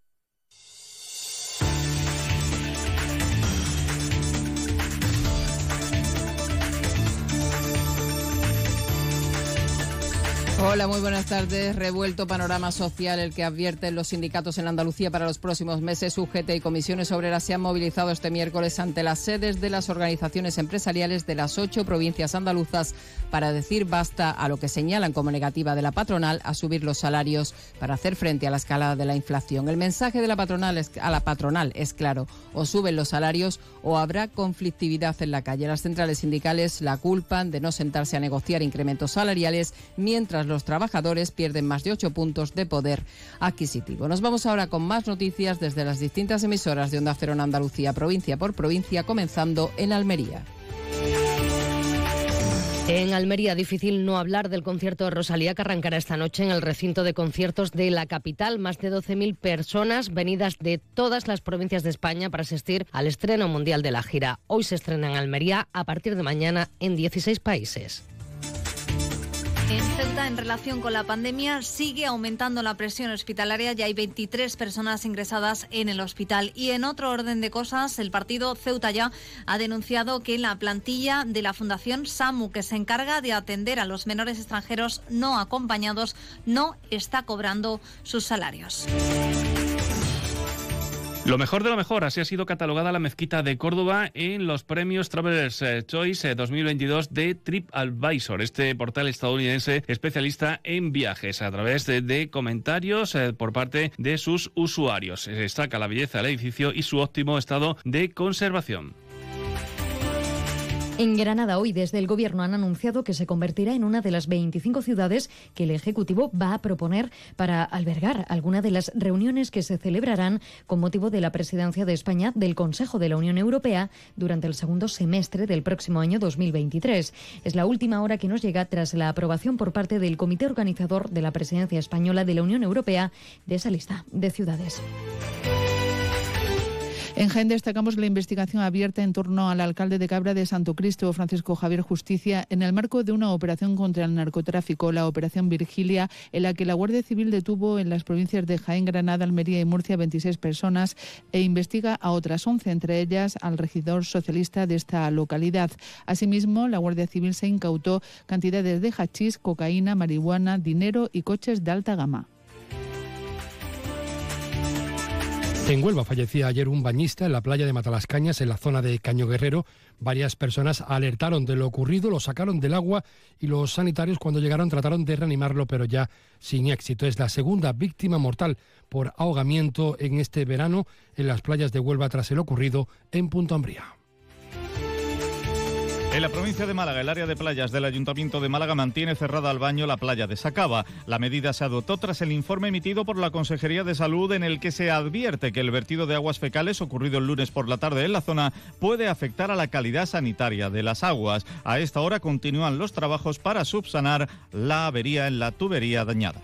Hola, muy buenas tardes. Revuelto panorama social el que advierten los sindicatos en Andalucía para los próximos meses. UGT y comisiones obreras se han movilizado este miércoles ante las sedes de las organizaciones empresariales de las ocho provincias andaluzas para decir basta a lo que señalan como negativa de la patronal a subir los salarios para hacer frente a la escalada de la inflación. El mensaje de la patronal es, a la patronal es claro, o suben los salarios o habrá conflictividad en la calle. Las centrales sindicales la culpan de no sentarse a negociar incrementos salariales mientras los trabajadores pierden más de ocho puntos de poder adquisitivo. Nos vamos ahora con más noticias desde las distintas emisoras de Onda Cero en Andalucía, provincia por provincia, comenzando en Almería. En Almería, difícil no hablar del concierto de Rosalía que arrancará esta noche en el recinto de conciertos de la capital. Más de 12.000 personas venidas de todas las provincias de España para asistir al estreno mundial de la gira. Hoy se estrena en Almería, a partir de mañana en 16 países. En Ceuta, en relación con la pandemia, sigue aumentando la presión hospitalaria. Ya hay 23 personas ingresadas en el hospital. Y en otro orden de cosas, el partido Ceuta ya ha denunciado que la plantilla de la Fundación SAMU, que se encarga de atender a los menores extranjeros no acompañados, no está cobrando sus salarios. Lo mejor de lo mejor, así ha sido catalogada la mezquita de Córdoba en los premios Travelers eh, Choice 2022 de TripAdvisor, este portal estadounidense especialista en viajes, a través de, de comentarios eh, por parte de sus usuarios. Se destaca la belleza del edificio y su óptimo estado de conservación. En Granada hoy desde el Gobierno han anunciado que se convertirá en una de las 25 ciudades que el Ejecutivo va a proponer para albergar alguna de las reuniones que se celebrarán con motivo de la presidencia de España del Consejo de la Unión Europea durante el segundo semestre del próximo año 2023. Es la última hora que nos llega tras la aprobación por parte del Comité Organizador de la Presidencia Española de la Unión Europea de esa lista de ciudades. En Jaén destacamos la investigación abierta en torno al alcalde de Cabra de Santo Cristo, Francisco Javier Justicia, en el marco de una operación contra el narcotráfico, la Operación Virgilia, en la que la Guardia Civil detuvo en las provincias de Jaén, Granada, Almería y Murcia 26 personas e investiga a otras 11, entre ellas al regidor socialista de esta localidad. Asimismo, la Guardia Civil se incautó cantidades de hachís, cocaína, marihuana, dinero y coches de alta gama. En Huelva fallecía ayer un bañista en la playa de Matalascañas, en la zona de Caño Guerrero. Varias personas alertaron de lo ocurrido, lo sacaron del agua y los sanitarios cuando llegaron trataron de reanimarlo, pero ya sin éxito. Es la segunda víctima mortal por ahogamiento en este verano en las playas de Huelva tras el ocurrido en Punto Ambría. En la provincia de Málaga, el área de playas del Ayuntamiento de Málaga mantiene cerrada al baño la playa de Sacaba. La medida se adoptó tras el informe emitido por la Consejería de Salud en el que se advierte que el vertido de aguas fecales ocurrido el lunes por la tarde en la zona puede afectar a la calidad sanitaria de las aguas. A esta hora continúan los trabajos para subsanar la avería en la tubería dañada.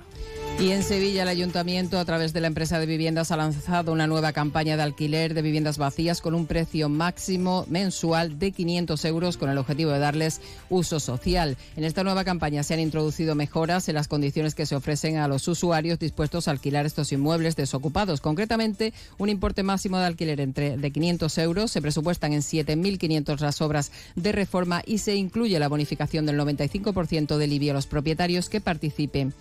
Y en Sevilla el ayuntamiento a través de la empresa de viviendas ha lanzado una nueva campaña de alquiler de viviendas vacías con un precio máximo mensual de 500 euros con el objetivo de darles uso social. En esta nueva campaña se han introducido mejoras en las condiciones que se ofrecen a los usuarios dispuestos a alquilar estos inmuebles desocupados. Concretamente, un importe máximo de alquiler entre de 500 euros, se presupuestan en 7.500 las obras de reforma y se incluye la bonificación del 95% de alivio a los propietarios que participen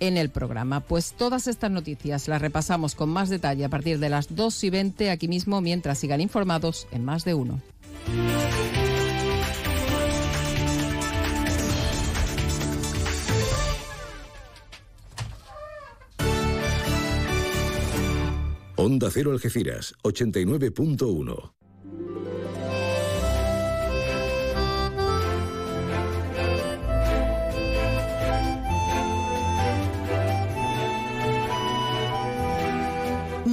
en el programa. Pues todas estas noticias las repasamos con más detalle a partir de las 2 y 20 aquí mismo mientras sigan informados en más de uno. Onda Cero Algeciras, 89.1.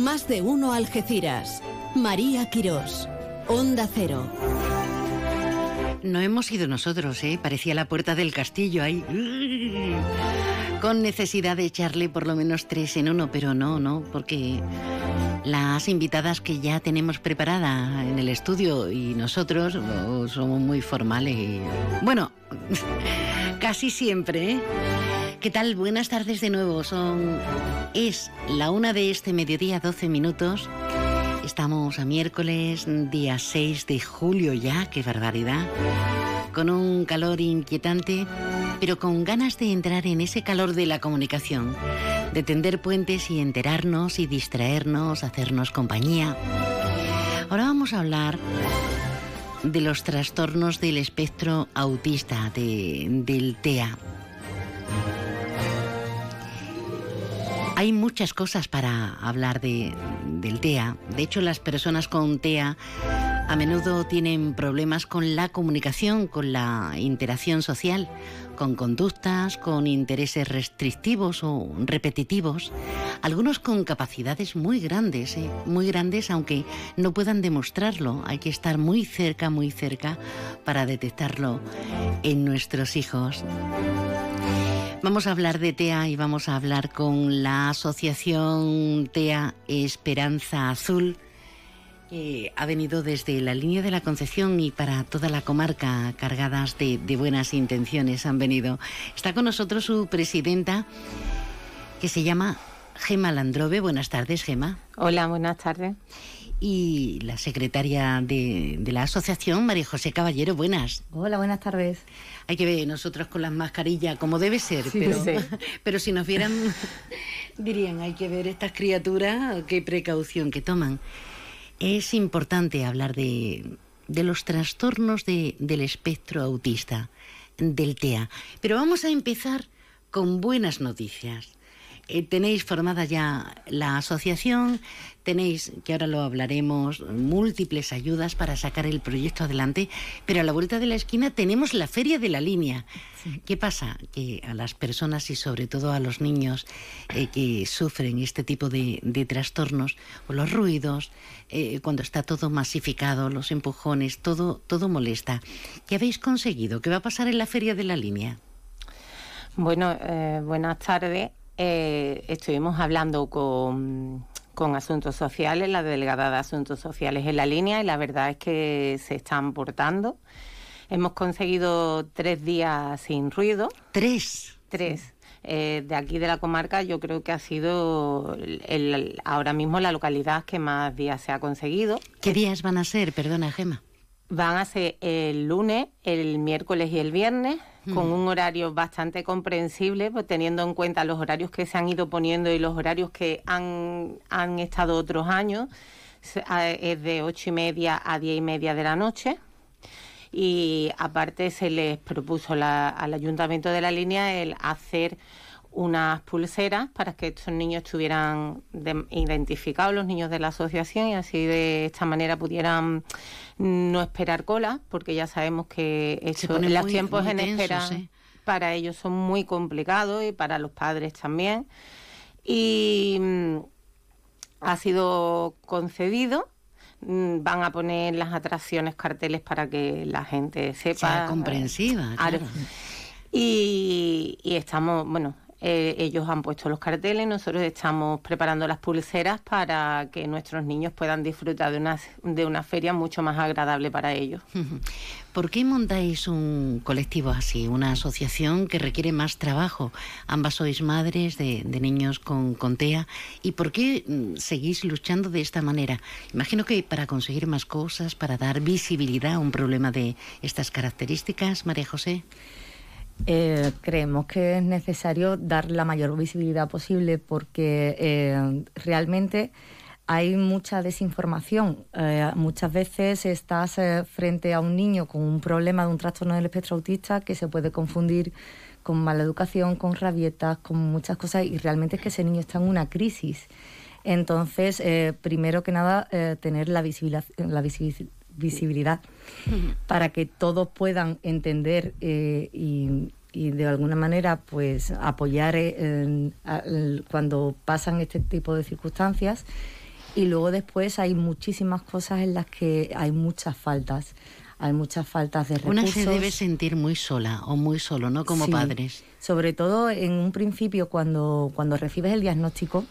Más de uno Algeciras. María Quirós. Onda Cero. No hemos ido nosotros, ¿eh? Parecía la puerta del castillo ahí. Con necesidad de echarle por lo menos tres en uno, pero no, no, porque las invitadas que ya tenemos preparada en el estudio y nosotros somos muy formales. Bueno, casi siempre, ¿eh? ¿Qué tal? Buenas tardes de nuevo. Son. Es la una de este mediodía, 12 minutos. Estamos a miércoles, día 6 de julio ya, qué barbaridad. Con un calor inquietante, pero con ganas de entrar en ese calor de la comunicación, de tender puentes y enterarnos y distraernos, hacernos compañía. Ahora vamos a hablar de los trastornos del espectro autista, del TEA. Hay muchas cosas para hablar de, del TEA. De hecho, las personas con TEA a menudo tienen problemas con la comunicación, con la interacción social, con conductas, con intereses restrictivos o repetitivos, algunos con capacidades muy grandes, ¿eh? muy grandes aunque no puedan demostrarlo. Hay que estar muy cerca, muy cerca para detectarlo en nuestros hijos. Vamos a hablar de TEA y vamos a hablar con la asociación TEA Esperanza Azul. que ha venido desde la línea de la Concepción y para toda la comarca cargadas de, de buenas intenciones han venido. Está con nosotros su presidenta que se llama Gema Landrove. Buenas tardes, Gema. Hola, buenas tardes y la secretaria de, de, la asociación, María José Caballero. Buenas. Hola, buenas tardes. Hay que ver nosotros con las mascarillas como debe ser, pero, pero si nos vieran, dirían, hay que ver estas criaturas, qué precaución que toman. Es importante hablar de, de los trastornos de, del espectro autista, del TEA. Pero vamos a empezar con buenas noticias. Eh, tenéis formada ya la asociación, tenéis, que ahora lo hablaremos, múltiples ayudas para sacar el proyecto adelante, pero a la vuelta de la esquina tenemos la feria de la línea. ¿Qué pasa? Que a las personas y sobre todo a los niños eh, que sufren este tipo de, trastornos, o los ruidos, eh, cuando está todo masificado, los empujones, todo, todo molesta. ¿Qué habéis conseguido? ¿Qué va a pasar en la feria de la línea? Bueno, buenas tardes. Eh, estuvimos hablando con, Asuntos Sociales, la delegada de Asuntos Sociales en la línea, y la verdad es que se están portando. Hemos conseguido tres días sin ruido. ¿Tres? Tres. Eh, de aquí de la comarca yo creo que ha sido el, ahora mismo la localidad que más días se ha conseguido. ¿Qué días van a ser? Perdona, Gema. Van a ser el lunes, el miércoles y el viernes con un horario bastante comprensible, pues teniendo en cuenta los horarios que se han ido poniendo y los horarios que han, han estado otros años. Es de ocho y media a diez y media de la noche y aparte se les propuso al ayuntamiento de la línea el hacer unas pulseras para que estos niños estuvieran identificados, los niños de la asociación, y así de esta manera pudieran no esperar cola, porque ya sabemos que los tiempos en espera para ellos son muy complicados y para los padres también. Y mm, ha sido concedido mm, van a poner las atracciones, carteles para que la gente sepa. Sea comprensiva. Claro. Y, y, estamos, bueno, eh, ellos han puesto los carteles, nosotros estamos preparando las pulseras para que nuestros niños puedan disfrutar de una, de una feria mucho más agradable para ellos. ¿Por qué montáis un colectivo así, una asociación que requiere más trabajo? Ambas sois madres de, niños con, con, TEA. ¿Y por qué mm, seguís luchando de esta manera? Imagino que para conseguir más cosas, para dar visibilidad a un problema de estas características, María José. Eh, creemos que es necesario dar la mayor visibilidad posible porque eh, realmente hay mucha desinformación. Eh, muchas veces estás frente a un niño con un problema de un trastorno del espectro autista que se puede confundir con mala educación, con rabietas, con muchas cosas y realmente es que ese niño está en una crisis. Entonces, primero que nada, tener la visibilidad visibilidad para que todos puedan entender eh, y, de alguna manera pues apoyar eh, cuando pasan este tipo de circunstancias y luego después hay muchísimas cosas en las que hay muchas faltas hay muchas faltas de recursos. Una se debe sentir muy sola o muy solo, ¿no? Como padres. Sobre todo en un principio cuando, cuando recibes el diagnóstico,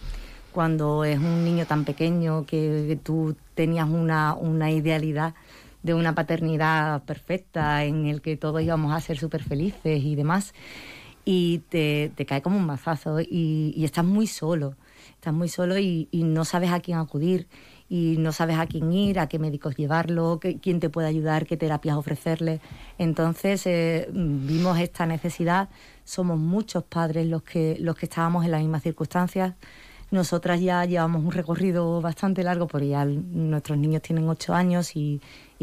cuando es un niño tan pequeño que, tú tenías una, una, idealidad de una paternidad perfecta en el que todos íbamos a ser súper felices y demás, y te, cae como un mazazo y, estás muy solo, estás muy solo y, y, no sabes a quién acudir y no sabes a quién ir, a qué médicos llevarlo, quién te puede ayudar, qué terapias ofrecerle. Entonces eh, vimos esta necesidad, somos muchos padres los que, los que estábamos en las mismas circunstancias, nosotras ya llevamos un recorrido bastante largo porque ya nuestros niños tienen ocho años y,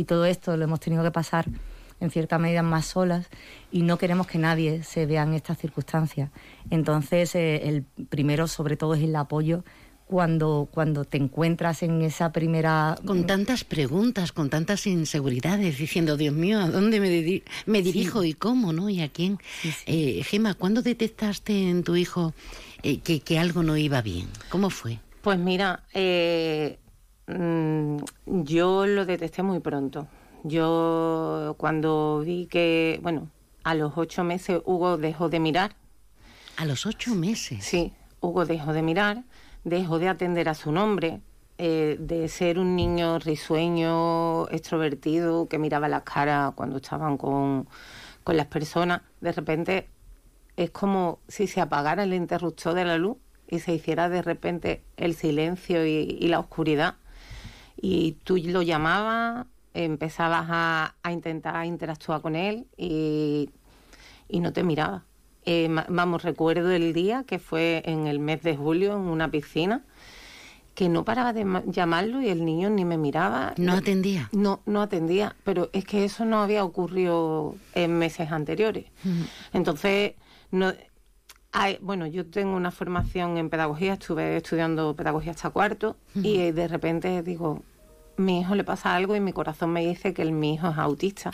todo esto lo hemos tenido que pasar en cierta medida más solas y no queremos que nadie se vea en estas circunstancias. Entonces, eh, el primero, sobre todo, es el apoyo cuando, cuando te encuentras en esa primera... Con tantas preguntas, con tantas inseguridades, diciendo, Dios mío, ¿a dónde me, me dirijo y cómo, no? ¿Y a quién? Eh, Gema, ¿cuándo detectaste en tu hijo eh, que, algo no iba bien? ¿Cómo fue? Pues mira, eh, mm, yo lo detecté muy pronto. Yo cuando vi que, bueno, a los ocho meses Hugo dejó de mirar. ¿A los ocho meses? Sí, Hugo dejó de mirar, dejó de atender a su nombre, eh, de ser un niño risueño, extrovertido, que miraba las caras cuando estaban con, con las personas. De repente es como si se apagara el interruptor de la luz y se hiciera de repente el silencio y, la oscuridad. Y tú lo llamabas, empezabas a, intentar interactuar con él y, no te miraba. Eh, vamos, recuerdo el día que fue en el mes de julio en una piscina que no paraba de llamarlo y el niño ni me miraba. ¿No atendía? No, no atendía, pero es que eso no había ocurrido en meses anteriores. Entonces, no, hay, bueno, yo tengo una formación en pedagogía, estuve estudiando pedagogía hasta cuarto y de repente digo, mi hijo le pasa algo y mi corazón me dice que el, mi hijo es autista.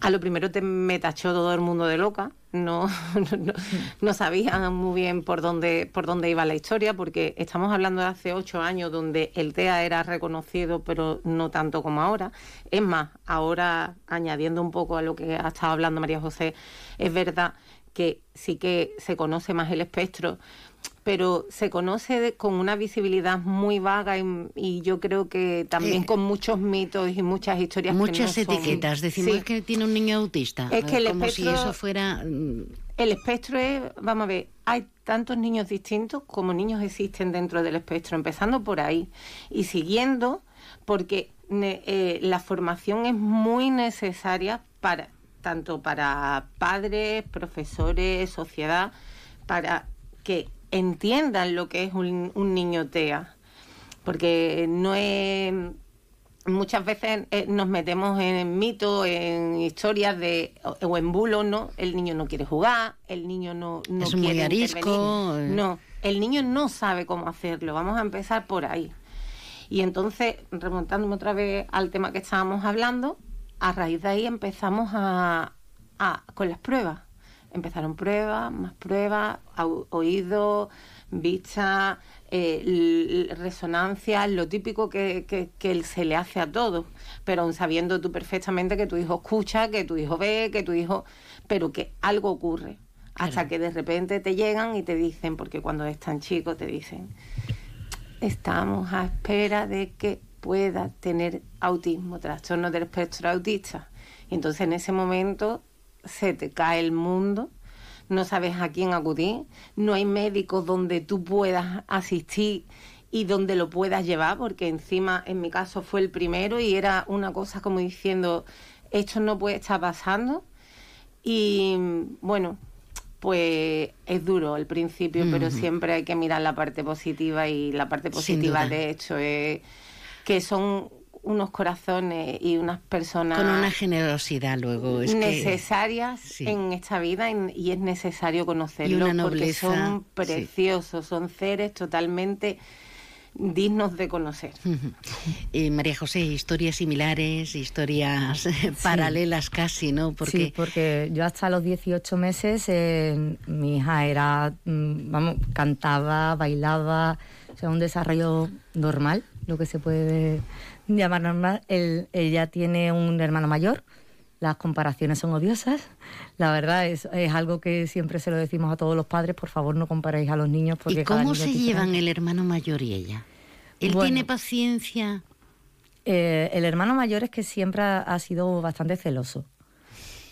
A lo primero te, me tachó todo el mundo de loca, no, no, no, sabían muy bien por dónde, por dónde iba la historia, porque estamos hablando de hace ocho años donde el TEA era reconocido, pero no tanto como ahora. Es más, ahora añadiendo un poco a lo que ha estado hablando María José, es verdad que sí que se conoce más el espectro, pero se conoce con una visibilidad muy vaga y, yo creo que también con muchos mitos y muchas historias. Muchas etiquetas. Decimos que tiene un niño autista. Es que el como espectro, si eso fuera. Mm, el espectro es, vamos a ver, hay tantos niños distintos como niños existen dentro del espectro, empezando por ahí y siguiendo, porque eh, la formación es muy necesaria para tanto para padres, profesores, sociedad, para que entiendan lo que es un, un niño TEA. Porque no es muchas veces eh, nos metemos en mitos, en historias de o, en bulos, ¿no? El niño no quiere jugar, el niño no, no es quiere muy arisco. intervenir. No, el niño no sabe cómo hacerlo. Vamos a empezar por ahí. Y entonces, remontándome otra vez al tema que estábamos hablando, a raíz de ahí empezamos a, a con las pruebas. Empezaron pruebas, más pruebas, oído, vista, eh, resonancia, lo típico que, que, que se le hace a todos, pero aún sabiendo tú perfectamente que tu hijo escucha, que tu hijo ve, que tu hijo... pero que algo ocurre. Hasta que de repente te llegan y te dicen, porque cuando es tan chico te dicen, estamos a espera de que pueda tener autismo, trastorno del espectro autista. Y entonces en ese momento se te cae el mundo, no sabes a quién acudir, no hay médicos donde tú puedas asistir y donde lo puedas llevar, porque encima en mi caso fue el primero y era una cosa como diciendo, esto no puede estar pasando. Y bueno, pues es duro al principio, pero siempre hay que mirar la parte positiva y la parte positiva de hecho es que son unos corazones y unas personas Con una generosidad luego. Es que- necesarias Sí. en esta vida y, y es necesario conocerlos Y una porque nobleza, son sí. preciosos, son seres totalmente dignos de conocer. Eh, María José, historias similares, historias paralelas casi, ¿no? Porque Sí, porque yo hasta los 18 meses eh, mi hija era, mm, vamos, cantaba, bailaba, o sea, un desarrollo normal, lo que se puede llamar normal. Él- ella tiene un hermano mayor, las comparaciones son odiosas, la verdad es, es algo que siempre se lo decimos a todos los padres, por favor no comparéis a los niños porque ¿Y cómo se llevan el hermano mayor y ella? ¿Él Bueno. tiene paciencia? Eh, el hermano mayor es que siempre ha, ha sido bastante celoso,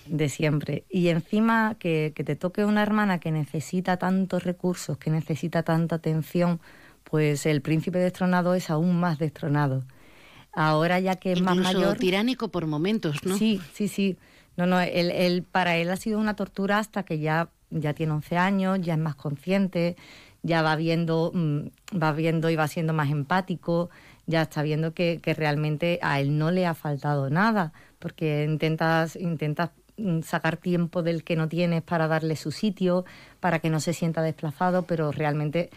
de siempre. Y encima que, que te toque una hermana que necesita tantos recursos, que necesita tanta atención, pues el príncipe destronado es aún más destronado. Ahora ya que es más Incluso mayor... tiránico por momentos, ¿no? Sí, sí, sí. No, no, él, él- para él ha sido una tortura hasta que ya, ya tiene 11 años, ya es más consciente, ya va viendo, mm, va viendo y va siendo más empático, ya está viendo que, que realmente a él no le ha faltado nada, porque intentas, intentas mm, sacar tiempo del que no tienes para darle su sitio, para que no se sienta desplazado, pero realmente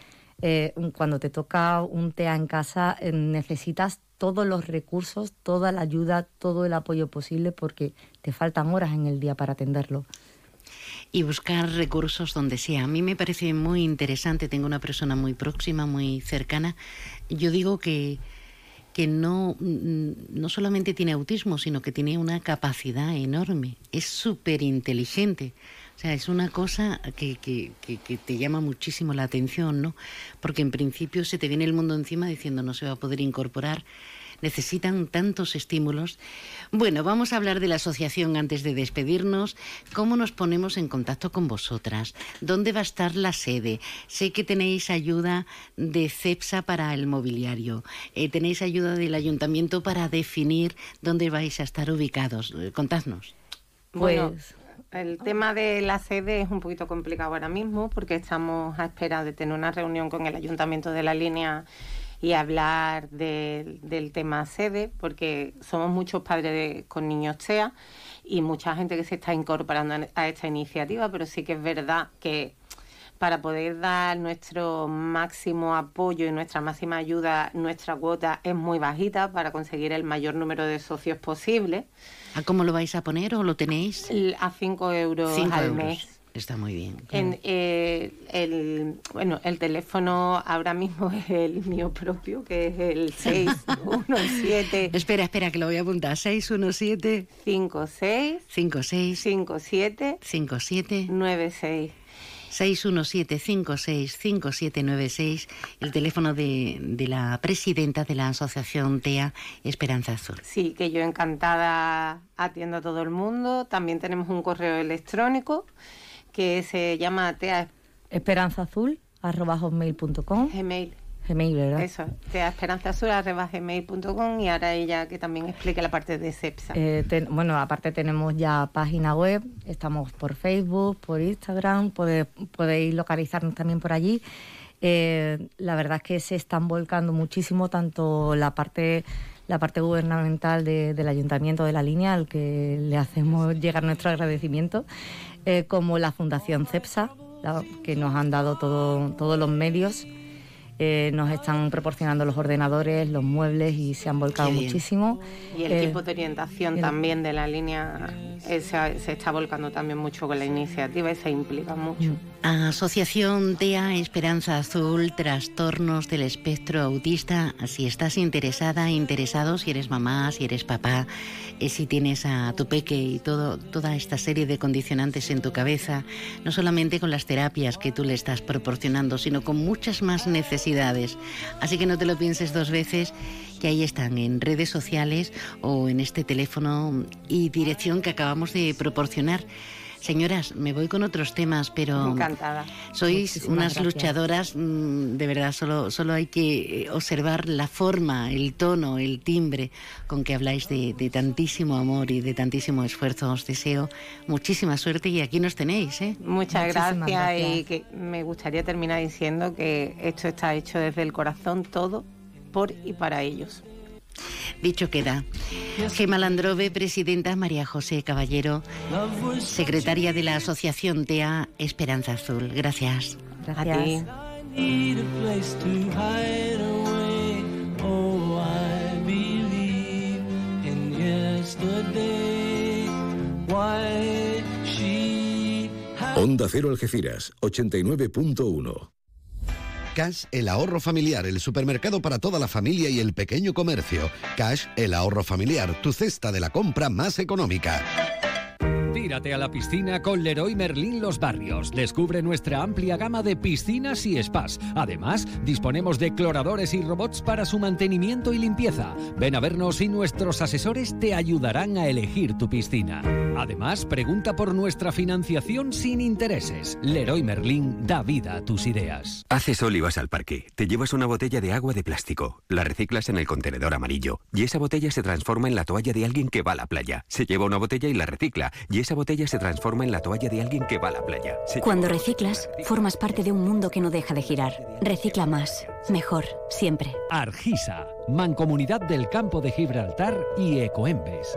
eh, cuando te toca un TEA en casa eh, necesitas todos los recursos, toda la ayuda, todo el apoyo posible porque te faltan horas en el día para atenderlo. y buscar recursos donde sea. A mí me parece muy interesante, tengo una persona muy próxima, muy cercana. Yo digo que, que no, mm, no solamente tiene autismo, sino que tiene una capacidad enorme. Es súper inteligente. O sea, es una cosa que, que, que- que te llama muchísimo la atención, ¿no? Porque en principio se te viene el mundo encima diciendo no se va a poder incorporar. Necesitan tantos estímulos. Bueno, vamos a hablar de la asociación antes de despedirnos. ¿Cómo nos ponemos en contacto con vosotras? ¿Dónde va a estar la sede? Sé que tenéis ayuda de CEPSA para el mobiliario. Eh, tenéis ayuda del ayuntamiento para definir dónde vais a estar ubicados. Eh, contadnos. Bueno, Pues- el tema de la sede es un poquito complicado ahora mismo porque estamos a espera de tener una reunión con el ayuntamiento de la línea y hablar del- del tema sede porque somos muchos padres de- con niños TEA y mucha gente que se está incorporando a esta iniciativa, pero sí que es verdad que para poder dar nuestro máximo apoyo y nuestra máxima ayuda, nuestra cuota es muy bajita para conseguir el mayor número de socios posible. ¿A cómo lo vais a poner o lo tenéis? A 5 euros Cinco al euros. mes. Está muy bien. En, eh, el, bueno, el teléfono ahora mismo es el mío propio, que es el 617 Espera, espera, que lo voy a apuntar. 617 56 56 57 57 96. 617-56-5796, el teléfono de, de la presidenta de la asociación TEA Esperanza Azul. Sí, que yo encantada atiendo a todo el mundo. También tenemos un correo electrónico que se llama TEA Esperanzaazul arroba hotmail.com Gmail. Gmail, ¿verdad? Eso, teaesperanzazul.gmail.com y ahora ella que también explique la parte de CEPSA. Eh, bueno, aparte tenemos ya página web, estamos por Facebook, por Instagram, podéis localizarnos también por allí. Eh, la verdad es que se están volcando muchísimo tanto la parte la parte gubernamental del ayuntamiento de la línea, al que le hacemos llegar nuestro agradecimiento, eh, como la Fundación CEPSA, que nos han dado todo, todos los medios eh, nos están proporcionando los ordenadores, los muebles y se han volcado muchísimo. Y el equipo de orientación también de la línea eh, se, está volcando también mucho con la iniciativa y se implica mucho. Asociación TEA Esperanza Azul, trastornos del espectro autista. Si estás interesada, interesado, si eres mamá, si eres papá, si tienes a tu peque y todo, toda esta serie de condicionantes en tu cabeza, no solamente con las terapias que tú le estás proporcionando, sino con muchas más necesidades Así que no te lo pienses dos veces, que ahí están en redes sociales o en este teléfono y dirección que acabamos de proporcionar. Señoras, me voy con otros temas, pero Encantada. sois unas luchadoras, mm, de verdad, solo, solo hay que eh, observar la forma, el tono, el timbre con que habláis de, tantísimo amor y de tantísimo esfuerzo. Os deseo muchísima suerte y aquí nos tenéis. ¿eh? Muchas gracias, y que me gustaría terminar diciendo que esto está hecho desde el corazón todo por y para ellos. Dicho queda. Gema Landrove, presidenta, María José Caballero, secretaria de la Asociación TEA Esperanza Azul. Gracias. Gracias. Onda Cero Algeciras, 89.1. Cash, el ahorro familiar, el supermercado para toda la familia y el pequeño comercio. Cash, el ahorro familiar, tu cesta de la compra más económica. Tírate a la piscina con Leroy Merlin Los Barrios. Descubre nuestra amplia gama de piscinas y spas. Además, disponemos de cloradores y robots para su mantenimiento y limpieza. Ven a vernos y nuestros asesores te ayudarán a elegir tu piscina. Además, pregunta por nuestra financiación sin intereses. Leroy Merlin da vida a tus ideas. Hace sol y vas al parque. Te llevas una botella de agua de plástico. La reciclas en el contenedor amarillo. Y esa botella se transforma en la toalla de alguien que va a la playa. Se lleva una botella y la recicla. Y esa botella se transforma en la toalla de alguien que va a la playa. Cuando reciclas, formas parte de un mundo que no deja de girar. Recicla más, mejor, siempre. Argisa, Mancomunidad del Campo de Gibraltar y Ecoembes.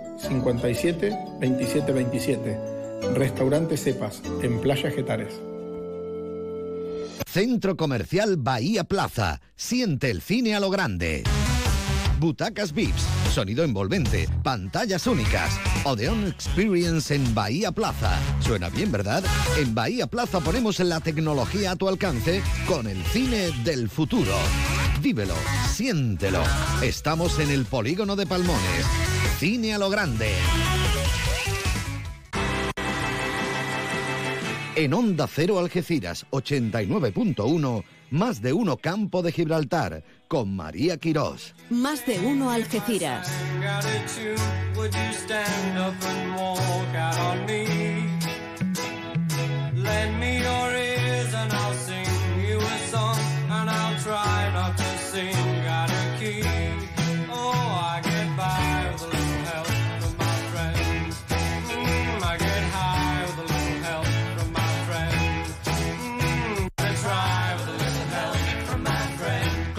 57 27 27. Restaurante Cepas, en Playa Getares. Centro Comercial Bahía Plaza. Siente el cine a lo grande. Butacas VIPs, sonido envolvente, pantallas únicas. Odeon Experience en Bahía Plaza. Suena bien, ¿verdad? En Bahía Plaza ponemos la tecnología a tu alcance con el cine del futuro. Vívelo, siéntelo. Estamos en el polígono de Palmones. Cine a lo grande. En Onda Cero Algeciras 89.1, más de uno Campo de Gibraltar, con María Quirós. Más de uno Algeciras.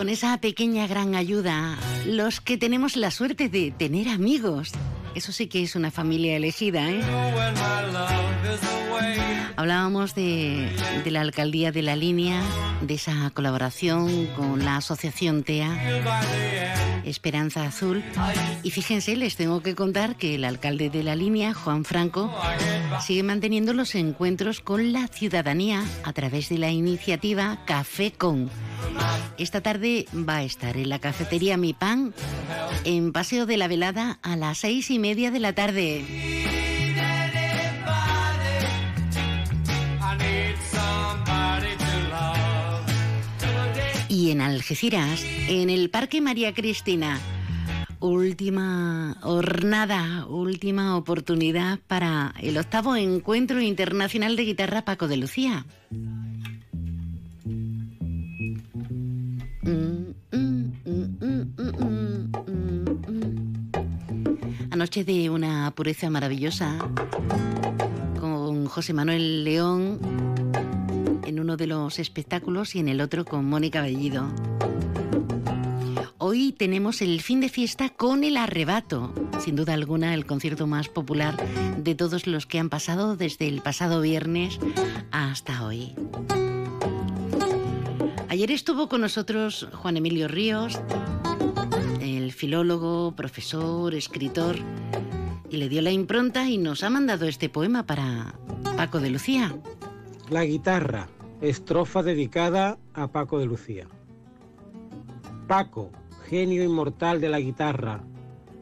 Con esa pequeña gran ayuda, los que tenemos la suerte de tener amigos. Eso sí que es una familia elegida, ¿eh? Hablábamos de, la alcaldía de la línea, de esa colaboración con la asociación TEA, Esperanza Azul. Y fíjense, les tengo que contar que el alcalde de la línea, Juan Franco, sigue manteniendo los encuentros con la ciudadanía a través de la iniciativa Café Con. Esta tarde va a estar en la cafetería Mi Pan, en Paseo de la Velada, a las seis y media de la tarde. Y en Algeciras, en el Parque María Cristina, última jornada, última oportunidad para el octavo encuentro internacional de guitarra Paco de Lucía. Anoche de una pureza maravillosa con José Manuel León en uno de los espectáculos y en el otro con Mónica Bellido. Hoy tenemos el fin de fiesta con el arrebato, sin duda alguna el concierto más popular de todos los que han pasado desde el pasado viernes hasta hoy. Ayer estuvo con nosotros Juan Emilio Ríos, el filólogo, profesor, escritor, y le dio la impronta y nos ha mandado este poema para Paco de Lucía. La guitarra, estrofa dedicada a Paco de Lucía. Paco, genio inmortal de la guitarra,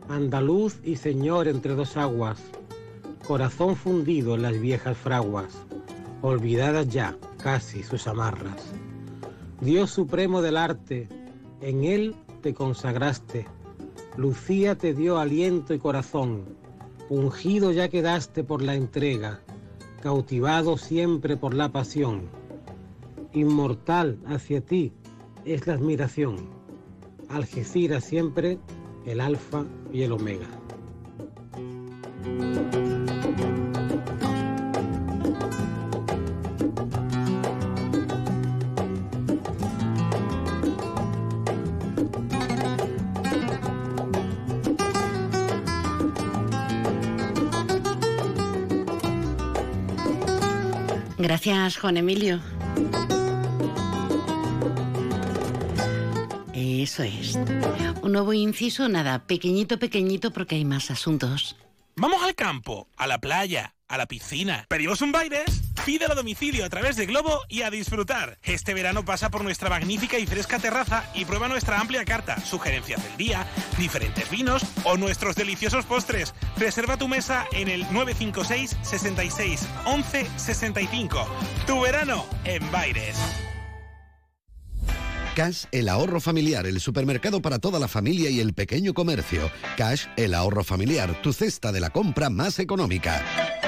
andaluz y señor entre dos aguas, corazón fundido en las viejas fraguas, olvidadas ya casi sus amarras. Dios supremo del arte, en él te consagraste, Lucía te dio aliento y corazón, ungido ya quedaste por la entrega, cautivado siempre por la pasión. Inmortal hacia ti es la admiración. Algeciras siempre el alfa y el omega. Gracias, Juan Emilio. Eso es. Un nuevo inciso, nada, pequeñito, pequeñito, porque hay más asuntos. Vamos al campo, a la playa, a la piscina. ¿Pedimos un Baires? Pídelo a domicilio a través de Globo y a disfrutar. Este verano pasa por nuestra magnífica y fresca terraza y prueba nuestra amplia carta, sugerencias del día, diferentes vinos o nuestros deliciosos postres. Reserva tu mesa en el 956 66 11 65. Tu verano en Baires. Cash, el ahorro familiar, el supermercado para toda la familia y el pequeño comercio. Cash, el ahorro familiar, tu cesta de la compra más económica.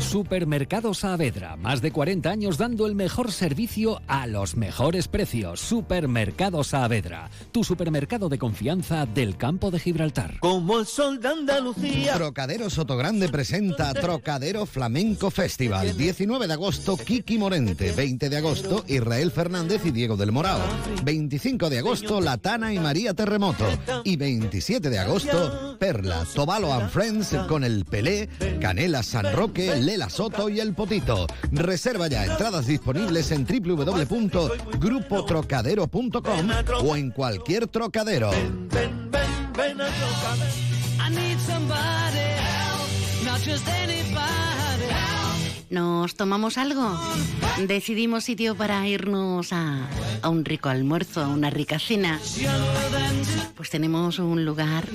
Supermercado Saavedra, más de 40 años dando el mejor servicio a los mejores precios. Supermercado Saavedra, tu supermercado de confianza del campo de Gibraltar. Como el sol de Andalucía. Trocadero Sotogrande presenta Trocadero Flamenco Festival. 19 de agosto, Kiki Morente. 20 de agosto, Israel Fernández y Diego del Morao. 25 de agosto, Latana y María Terremoto. Y 27 de agosto, Perla, Tobalo and Friends con el Pelé, Canela San Roque, Lela Soto y El Potito. Reserva ya entradas disponibles en www.grupotrocadero.com o en cualquier trocadero. I need somebody not just anybody. ¿Nos tomamos algo? Decidimos sitio para irnos a, a un rico almuerzo, a una rica cena. Pues tenemos un lugar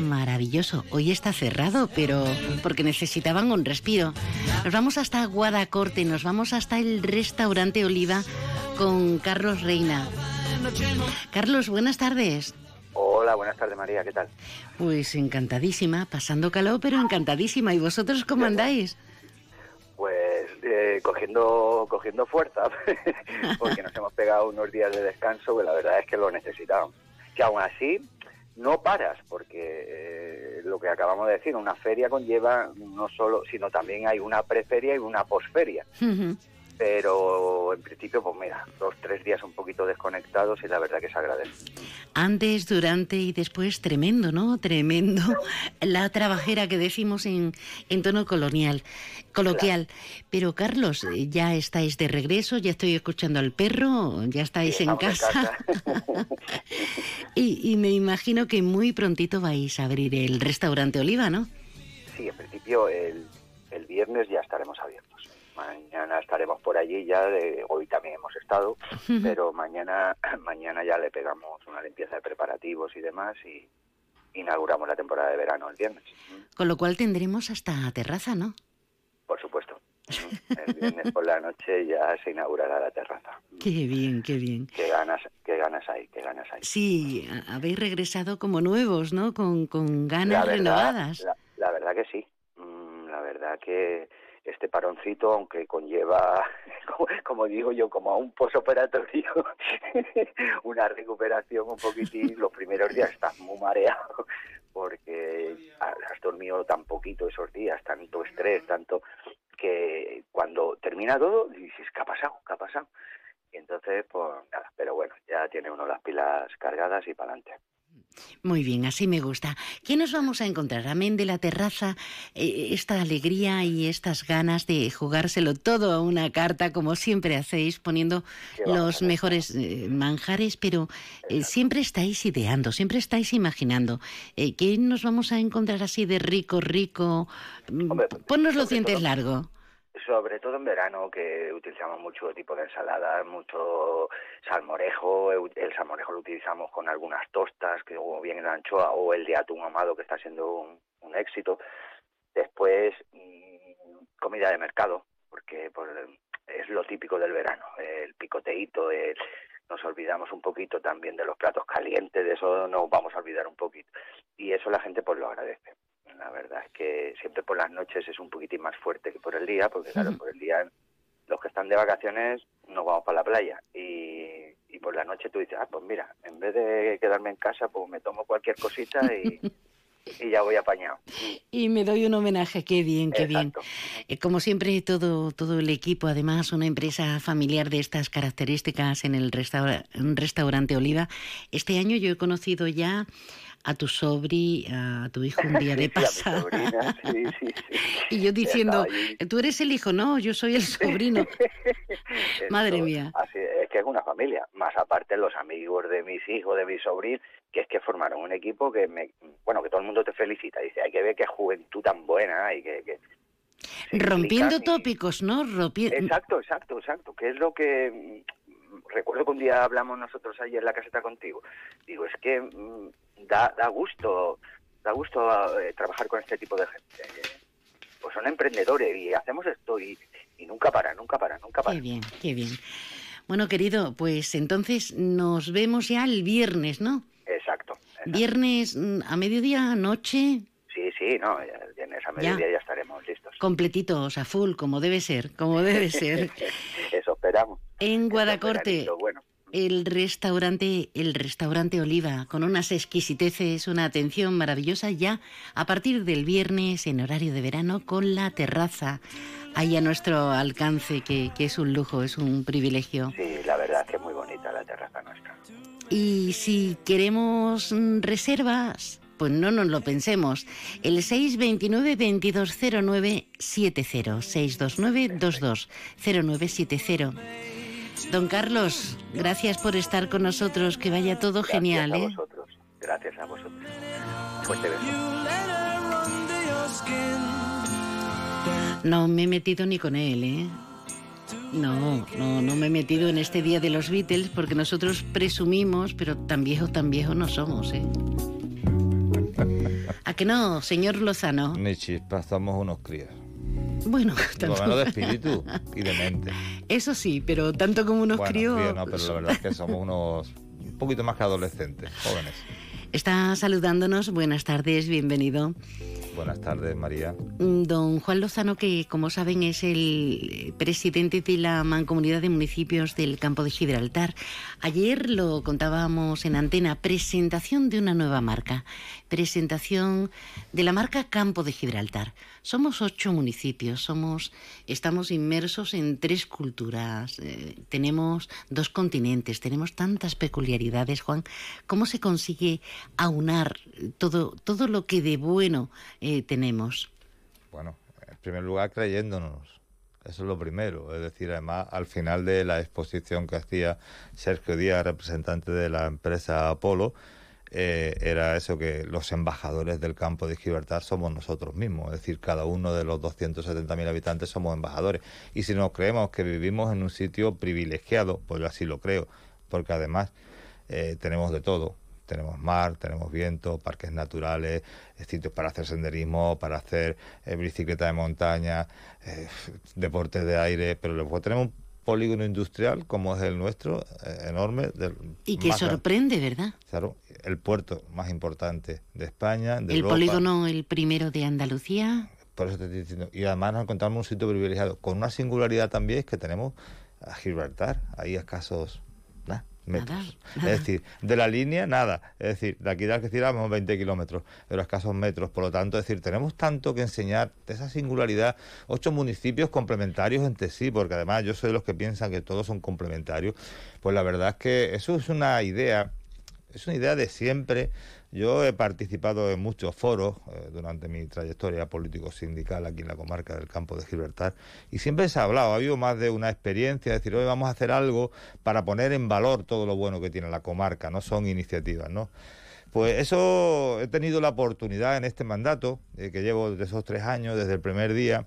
maravilloso. Hoy está cerrado, pero porque necesitaban un respiro. Nos vamos hasta Guadacorte, nos vamos hasta el restaurante Oliva con Carlos Reina. Carlos, buenas tardes. Hola, buenas tardes María, ¿qué tal? Pues encantadísima, pasando calor, pero encantadísima. ¿Y vosotros cómo andáis? Pues eh, cogiendo cogiendo fuerza, porque nos hemos pegado unos días de descanso, que la verdad es que lo necesitábamos. Que aún así no paras, porque eh, lo que acabamos de decir, una feria conlleva no solo, sino también hay una preferia y una posferia. Ujú. Pero en principio, pues mira, dos, tres días un poquito desconectados y la verdad que se agradece. Antes, durante y después, tremendo, ¿no? Tremendo. La trabajera que decimos en, en tono colonial, coloquial. Pero Carlos, ya estáis de regreso, ya estoy escuchando al perro, ya estáis en casa. y, y me imagino que muy prontito vais a abrir el restaurante Oliva, ¿no? Sí, en principio el, el viernes ya estaremos abiertos. Mañana estaremos por allí ya, de- hoy también hemos estado, pero mañana mañana ya le pegamos una limpieza de preparativos y demás y inauguramos la temporada de verano el viernes, Con lo cual tendremos hasta terraza, ¿no? por supuesto. El viernes por la noche ya se inaugurará la terraza. Qué bien, qué bien. Qué ganas, qué ganas hay, qué ganas hay. Sí, habéis regresado como nuevos, ¿no? Con, con La ganas verdad, renovadas. La, la verdad que sí. Mm, La verdad que este paroncito, aunque conlleva, como, como digo yo, como a un posoperatorio, una recuperación un poquitín, los primeros días estás muy mareado porque has dormido tan poquito esos días, tanto estrés, tanto que cuando termina todo dices, ¿qué ha pasado? ¿Qué ha pasado? Y entonces, pues nada, pero bueno, ya tiene uno las pilas cargadas y para adelante. Muy bien, así me gusta. ¿Qué nos vamos a encontrar? Amén de la terraza, eh, esta alegría y estas ganas de jugárselo todo a una carta, como siempre hacéis, poniendo ¿Qué vamos los mejores eh, manjares, pero eh, siempre estáis ideando, siempre estáis imaginando. ¿Qué nos vamos a encontrar así de rico, rico? Mm, Ponnos los dientes largos. Sobre todo en verano, que utilizamos mucho tipo de ensaladas, mucho salmorejo. El salmorejo lo utilizamos con algunas tostas, que o bien el anchoa o el de atún ahumado, que está siendo un, un éxito. Después, mm, comida de mercado, porque pues, es lo típico del verano. El picoteíto, nos olvidamos un poquito también de los platos calientes, de eso nos vamos a olvidar un poquito. Y eso la gente pues lo agradece. La verdad es que siempre por las noches es un poquitín más fuerte que por el día, porque claro, por el día los que están de vacaciones nos vamos para la playa. Y, y por la noche tú dices, ah, pues mira, en vez de quedarme en casa, pues me tomo cualquier cosita y, y ya voy apañado. Y me doy un homenaje, qué bien, qué bien. Eh, Como siempre, todo, todo el equipo, además, una empresa familiar de estas características en el restaura- restaurante Oliva. Este año yo he conocido ya a tu sobri, a tu hijo un día de Sí, mi pasada. sobrina, sí, sí, sí. Y yo diciendo, tú eres el hijo, no, yo soy el sobrino. Madre Esto- mía. Así, es que es una familia. Más aparte los amigos de mis hijos, de mis sobrinos, que es que formaron un equipo que me, bueno, que todo el mundo te felicita. Dice, hay que ver qué juventud tan buena y que, que Rompiendo y- tópicos, ¿no? Ropi- Exacto, exacto, exacto. Que es lo que mm, recuerdo que un día hablamos nosotros ayer en la caseta contigo. Digo, es que mm, da, da gusto, da gusto eh, trabajar con este tipo de gente. Eh, Pues son emprendedores y hacemos esto y, y nunca para, nunca para, nunca para. Qué bien, qué bien. Bueno, querido, pues entonces nos vemos ya el viernes, ¿no? Viernes mm, a mediodía, noche, Sí, sí, no, ya el viernes a mediodía ya estaremos listos. completitos, a full, como debe ser, como debe ser. Eso esperamos. En Guadacorte, bueno. el restaurante, el restaurante Oliva, con unas exquisiteces, una atención maravillosa ya a partir del viernes en horario de verano con la terraza ahí a nuestro alcance, que, que es un lujo, es un privilegio. Sí, la verdad que muy terraza nuestra. Y si queremos reservas, pues no nos lo pensemos. El 629-2209-70. 629-220970. Don Carlos, gracias por estar con nosotros. Que vaya todo Gracias genial, a ¿eh? vosotros. Gracias a vosotros. Fuerte beso. No me he metido ni con él, ¿eh? No, no, no me he metido en este día de los Beatles porque nosotros presumimos, pero tan viejos, tan viejos no somos, ¿eh? ¿A que no, señor Lozano? Ni chispas, somos unos críos. Bueno, Por menos de espíritu y de mente. Eso sí, pero tanto como unos bueno, críos. críos no, pero la verdad es que somos unos un poquito más que adolescentes, jóvenes. Está saludándonos. Buenas tardes, bienvenido. Buenas tardes, María. Mm, Don Juan Lozano, que como saben es el presidente de la Mancomunidad de Municipios del Campo de Gibraltar. Ayer lo contábamos en antena, presentación de una nueva marca, presentación de la marca Campo de Gibraltar. Somos ocho municipios, somos, estamos inmersos en tres culturas, eh, tenemos dos continentes, tenemos tantas peculiaridades, Juan. ¿Cómo se consigue aunar todo, todo lo que de bueno eh, tenemos? Bueno, en primer lugar creyéndonos. Eso es lo primero. Es decir, además, al final de la exposición que hacía Sergio Díaz, representante de la empresa Apolo, eh, era eso que los embajadores del campo de Gibraltar somos nosotros mismos. Es decir, cada uno de los 270.000 habitantes somos embajadores. Y si nos creemos que vivimos en un sitio privilegiado, pues yo así lo creo, porque además eh, tenemos de todo tenemos mar, tenemos viento, parques naturales, eh, sitios para hacer senderismo, para hacer eh, bicicleta de montaña, eh, deportes de aire, pero luego tenemos polígono industrial como es el nuestro, eh, enorme. del- Y que sorprende, ¿verdad? Claro, el puerto más importante de España, de el Europa. polígono, el primero de Andalucía. Por eso te estoy diciendo. Y además nos encontramos en un sitio privilegiado. Con una singularidad también es que tenemos a Gibraltar, ahí a escasos metros. nada. Es decir, de la línea, nada. Es decir, de aquí de Algeciras vamos 20 kilómetros, pero escasos metros. Por lo tanto, es decir, tenemos tanto que enseñar de esa singularidad. Ocho municipios complementarios entre sí, porque además yo soy de los que piensan que todos son complementarios. Pues la verdad es que eso es una idea es una idea de siempre. Yo he participado en muchos foros eh, durante mi trayectoria político-sindical aquí en la comarca del campo de Gibraltar y siempre se ha hablado, ha habido más de una experiencia, de decir, hoy vamos a hacer algo para poner en valor todo lo bueno que tiene la comarca, no son iniciativas, ¿no? Pues eso he tenido la oportunidad en este mandato, eh, que llevo desde esos tres años, desde el primer día,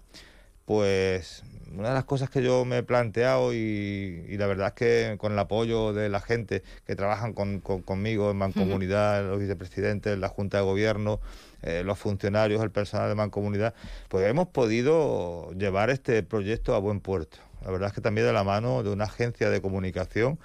pues una de las cosas que yo me he planteado y, y la verdad es que con el apoyo de la gente que trabajan con, con- conmigo en Mancomunidad, los vicepresidentes, la Junta de Gobierno, eh, los funcionarios, el personal de Mancomunidad, pues hemos podido llevar este proyecto a buen puerto. La verdad es que también de la mano de una agencia de comunicación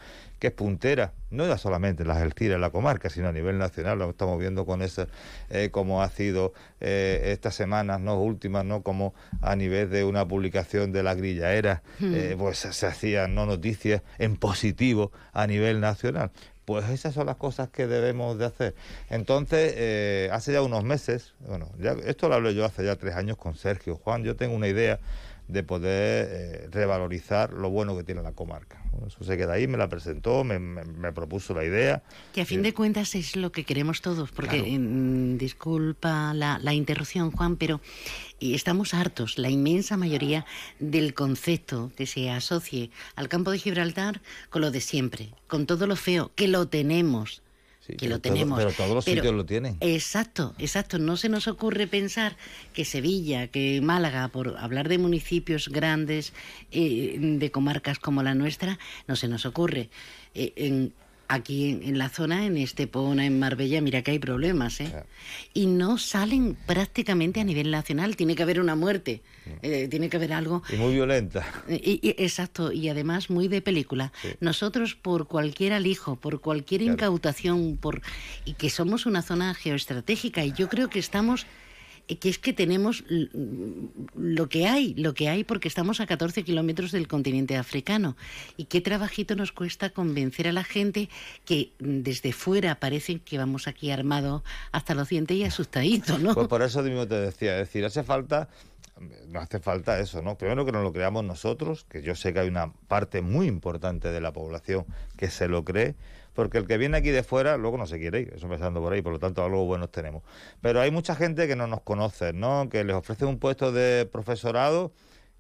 que es puntera, no ya solamente en las Algeciras, en la comarca, sino a nivel nacional. Lo estamos viendo con eso, eh, como ha sido eh, estas semanas no últimas, no como a nivel de una publicación de la grillaera, Hmm. eh, pues se hacían no noticias en positivo a nivel nacional. Pues esas son las cosas que debemos de hacer. Entonces, eh, hace ya unos meses, bueno, ya, esto lo hablé yo hace ya tres años con Sergio Juan, yo tengo una idea de poder eh, revalorizar lo bueno que tiene la comarca. Eso se queda ahí, me la presentó, me, me- me propuso la idea. Que a fin de cuentas es lo que queremos todos, porque Claro. mm, disculpa la, la interrupción, Juan, pero eh, estamos hartos, la inmensa mayoría, del concepto que se asocie al campo de Gibraltar con lo de siempre, con todo lo feo, que lo tenemos. Que lo todo- tenemos. pero todos los sitios lo tienen. Exacto, exacto. No se nos ocurre pensar que Sevilla, que Málaga, por hablar de municipios grandes, eh, de comarcas como la nuestra, no se nos ocurre. Eh, en- aquí en, en la zona, en Estepona, en Marbella, mira que hay problemas, ¿eh? Y no salen prácticamente a nivel nacional. Tiene que haber una muerte, eh, tiene que haber algo Y muy violenta. y- y- exacto, y además muy de película. Nosotros por cualquier alijo, por cualquier incautación, por y que somos una zona geoestratégica y yo creo que estamos eh, que es que tenemos l- lo que hay, lo que hay porque estamos a 14 kilómetros del continente africano. Y qué trabajito nos cuesta convencer a la gente que mm, desde fuera parece que vamos aquí armados hasta los dientes y asustaditos, ¿no? Pues por eso mismo te decía, es decir, hace falta, no hace falta eso, ¿no? Primero que nos lo creamos nosotros, que yo sé que hay una parte muy importante de la población que se lo cree, porque el que viene aquí de fuera luego no se quiere ir, eso empezando por ahí, por lo tanto algo buenos tenemos. Pero hay mucha gente que no nos conoce, ¿no? Que les ofrece un puesto de profesorado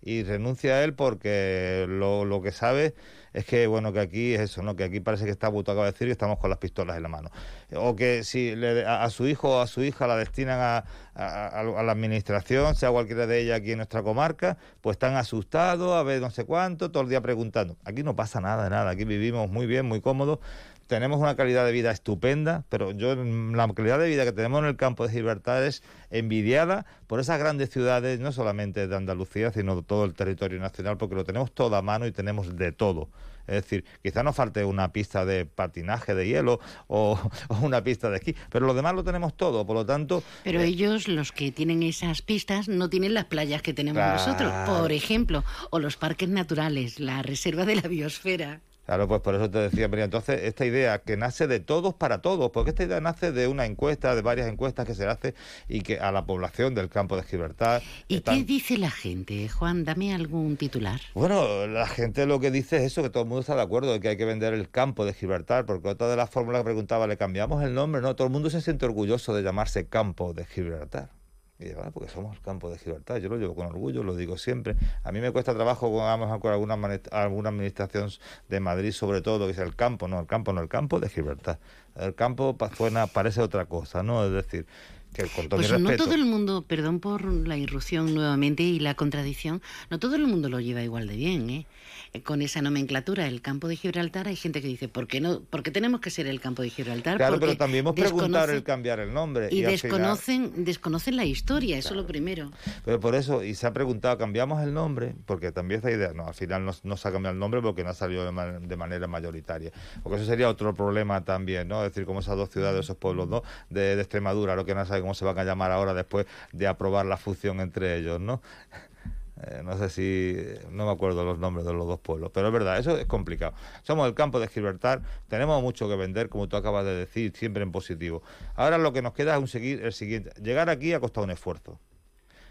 y renuncia a él porque lo, lo que sabe es que bueno que aquí es eso no que aquí parece que está Buto acaba de decir que estamos con las pistolas en la mano o que si le- a, a su hijo o a su hija la destinan a, a- a- la administración sea cualquiera de ellas aquí en nuestra comarca pues están asustados a ver no sé cuánto todo el día preguntando aquí no pasa nada nada aquí vivimos muy bien muy cómodos tenemos una calidad de vida estupenda, pero yo la calidad de vida que tenemos en el campo de Gibraltar es envidiada por esas grandes ciudades, no solamente de Andalucía, sino de todo el territorio nacional, porque lo tenemos todo a mano y tenemos de todo. Es decir, quizá nos falte una pista de patinaje de hielo o, o una pista de esquí, pero lo demás lo tenemos todo, por lo tanto... Pero eh, ellos, los que tienen esas pistas, no tienen las playas que tenemos Claro. nosotros, por ejemplo, o los parques naturales, la reserva de la biosfera. Claro, pues por eso te decía, María, entonces esta idea que nace de todos para todos, porque esta idea nace de una encuesta, de varias encuestas que se hace y que a la población del campo de Gibraltar... ¿Y están- qué dice la gente? Juan, dame algún titular. Bueno, la gente lo que dice es eso, que todo el mundo está de acuerdo de que hay que vender el campo de Gibraltar, porque otra de las fórmulas que preguntaba, ¿le cambiamos el nombre? No, todo el mundo se siente orgulloso de llamarse campo de Gibraltar. Y digo, "Ah, porque somos el campo de Gibraltar, yo lo llevo con orgullo, lo digo siempre. A mí me cuesta trabajo con, vamos, con alguna, alguna administración de Madrid, sobre todo, que es el campo, no, el campo no, el campo de Gibraltar. El campo suena, parece otra cosa, ¿no? Es decir, que con todo Pues mi no respeto... todo el mundo, perdón por la irrupción nuevamente y la contradicción, no todo el mundo lo lleva igual de bien, ¿eh? Con esa nomenclatura, el campo de Gibraltar, hay gente que dice, ¿por qué no? ¿Por qué tenemos que ser el campo de Gibraltar? Claro, Porque pero también hemos preguntado el cambiar el nombre. Y, final- desconocen, desconocen la historia, eso es lo primero. Pero por eso, y se ha preguntado, ¿cambiamos el nombre? Porque también esta idea, no, al final no, no se ha cambiado el nombre porque no ha salido de, ma- de manera mayoritaria. Porque eso sería otro problema también, ¿no? Es decir, como esas dos ciudades, esos pueblos, ¿no? De, de Extremadura, lo que no sabe cómo se van a llamar ahora después de aprobar la fusión entre ellos, ¿no? Eh, no sé si, no me acuerdo los nombres de los dos pueblos, pero es verdad, eso es complicado. Somos el campo de Gibraltar, tenemos mucho que vender, como tú acabas de decir, siempre en positivo. Ahora lo que nos queda es un seguir, el siguiente. Llegar aquí ha costado un esfuerzo.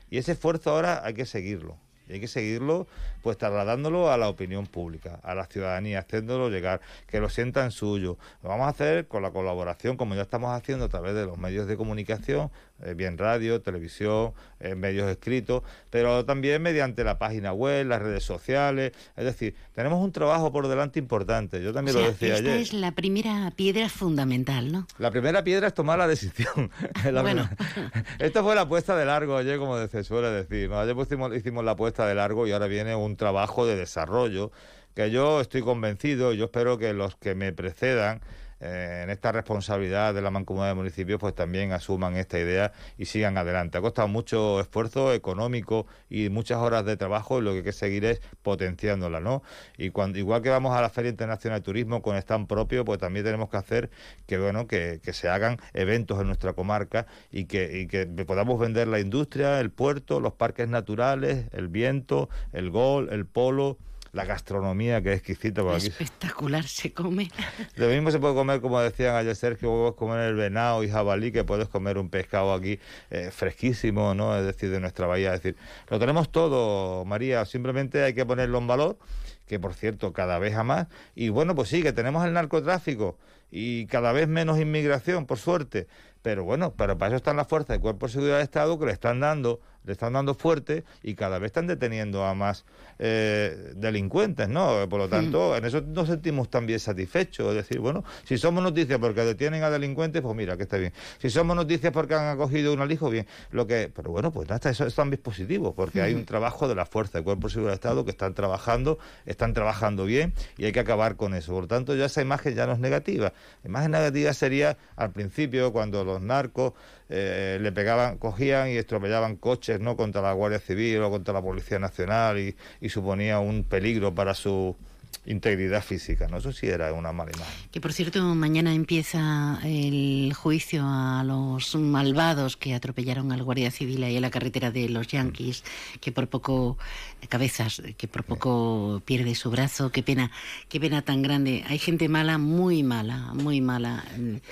Y ese esfuerzo ahora hay que seguirlo. Y hay que seguirlo, pues trasladándolo a la opinión pública, a la ciudadanía, haciéndolo llegar, que lo sientan suyo. Lo vamos a hacer con la colaboración, como ya estamos haciendo a través de los medios de comunicación, eh, bien radio, televisión, eh, medios escritos, pero también mediante la página web, las redes sociales. Es decir, tenemos un trabajo por delante importante. Yo también O sea, lo decía esta ayer. es la primera piedra fundamental, ¿no? La primera piedra es tomar la decisión. La Bueno. primera- Esto fue la apuesta de largo ayer, como se suele decir. ¿no? Ayer pusimos- hicimos la apuesta de largo y ahora viene un trabajo de desarrollo que yo estoy convencido, yo espero que los que me precedan eh, en esta responsabilidad de la mancomunidad de municipios pues también asuman esta idea y sigan adelante. Ha costado mucho esfuerzo económico y muchas horas de trabajo y lo que hay que seguir es potenciándola, ¿no? Y cuando igual que vamos a la Feria Internacional de Turismo con stand propio, pues también tenemos que hacer que bueno que, que se hagan eventos en nuestra comarca y que, y que podamos vender la industria, el puerto, los parques naturales, el viento, el gol, el polo, la gastronomía que es exquisita por aquí. Espectacular se come. Lo mismo se puede comer, como decían ayer Sergio, puedes comer el venado y jabalí, que puedes comer un pescado aquí eh, fresquísimo, ¿no? Es decir, de nuestra bahía. Es decir, lo tenemos todo, María, simplemente hay que ponerlo en valor, que por cierto, cada vez a más. Y bueno, pues sí, que tenemos el narcotráfico y cada vez menos inmigración, por suerte. Pero bueno, pero para eso están las fuerzas de Cuerpo de Seguridad de Estado que le están dando, le están dando fuerte y cada vez están deteniendo a más eh, delincuentes, ¿no? Por lo tanto, en eso nos sentimos también satisfechos. Es decir, bueno, si somos noticias porque detienen a delincuentes, pues mira, que está bien. Si somos noticias porque han acogido un alijo, bien. Lo que, pero bueno, pues nada, eso es también positivo, porque hay un trabajo de la fuerza de Cuerpo de Seguridad de Estado que están trabajando, están trabajando bien y hay que acabar con eso. Por lo tanto, ya esa imagen ya no es negativa. La imagen negativa sería al principio cuando los narcos eh, le pegaban, cogían y estropellaban coches, ¿no? Contra la Guardia Civil o contra la Policía Nacional y, y suponía un peligro para su integridad física, ¿no? Eso sí era una mala imagen. Que por cierto, mañana empieza el juicio a los malvados que atropellaron al Guardia Civil ahí en la carretera de los Yankees, que por poco cabezas, que por poco pierde su brazo. Qué pena, qué pena tan grande. Hay gente mala, muy mala, muy mala.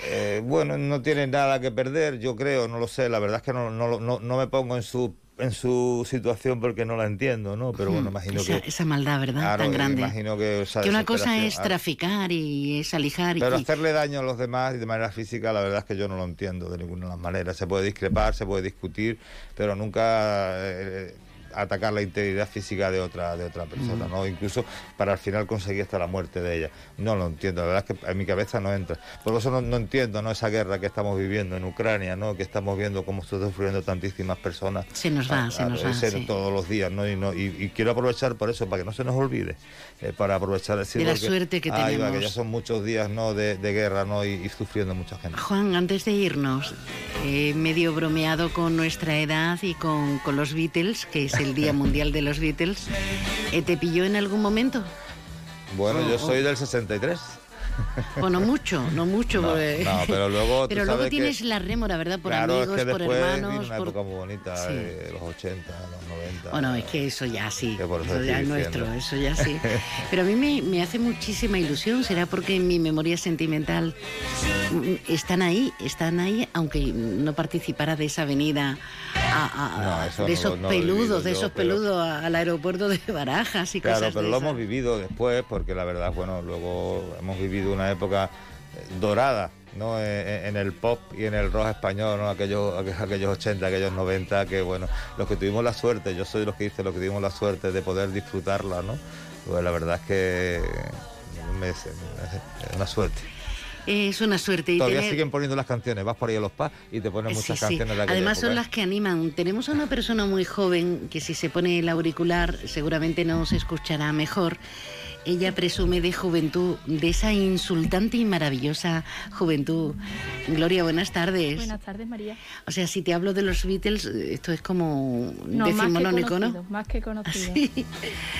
Eh, bueno, no tiene nada que perder, yo creo, no lo sé, la verdad es que no, no, no, no me pongo en su en su situación porque no la entiendo, ¿no? Pero bueno, imagino esa, que... esa maldad, ¿verdad? Claro, tan grande. imagino que... que una cosa es traficar y es alijar y Pero hacerle daño a los demás y de manera física, la verdad es que yo no lo entiendo de ninguna de las maneras. Se puede discrepar, se puede discutir, pero nunca... eh, atacar la integridad física de otra de otra persona, ¿no? Incluso para al final conseguir hasta la muerte de ella. No lo entiendo, la verdad es que en mi cabeza no entra. Por eso no, no entiendo ¿no? esa guerra que estamos viviendo en Ucrania, ¿no? Que estamos viendo cómo están sufriendo tantísimas personas. Se nos va, a- se a- nos va, ser sí. todos los días, ¿no? Y, no y, y quiero aprovechar por eso, para que no se nos olvide, eh, para aprovechar decir, De la porque- suerte que Ahí va, tenemos. que ya son muchos días, ¿no? De, de guerra, ¿no? Y, y sufriendo mucha gente. Juan, antes de irnos, he medio bromeado con nuestra edad y con, con los Beatles, que es el Día Mundial de los Beatles. Eh, ¿Te pilló en algún momento? Bueno, Oh, yo oh. soy del 63. O no mucho, no mucho. No, porque- no, pero luego Pero luego sabes que- tienes la rémora, ¿verdad? Por claro, amigos, es que por hermanos. una por- época muy bonita, Sí. eh, los 80, los 90. Bueno, es que eso ya sí, eso ya es nuestro, eso ya sí. Pero a mí me, me hace muchísima ilusión, será porque en mi memoria sentimental mm, están ahí, están ahí, aunque no participara de esa avenida a- a- No, eso de esos no peludos, de yo, esos pero- peludos al aeropuerto de Barajas y Claro, cosas pero de lo esas. hemos vivido después, porque la verdad, bueno, luego hemos vivido una época eh, dorada, ¿no? Eh, En, el pop y en el rock español, ¿no? Aquellos, aqu- aquellos 80, aquellos 90, que bueno, los que tuvimos la suerte, yo soy de los que dice los que tuvimos la suerte de poder disfrutarla, ¿no? Pues la verdad es que me- me- es una suerte. Es una suerte. Y Todavía tener- siguen poniendo las canciones, vas por ahí a los pas y te ponen Sí, muchas sí. canciones de aquella Además son época, las que animan. Tenemos a una persona muy joven que si se pone el auricular seguramente nos escuchará mejor. Ella presume de juventud, de esa insultante y maravillosa juventud. Gloria, buenas tardes. Buenas tardes, María. O sea, si te hablo de los Beatles, esto es como No, más que decimonónico, conocido, ¿no? más que conocido.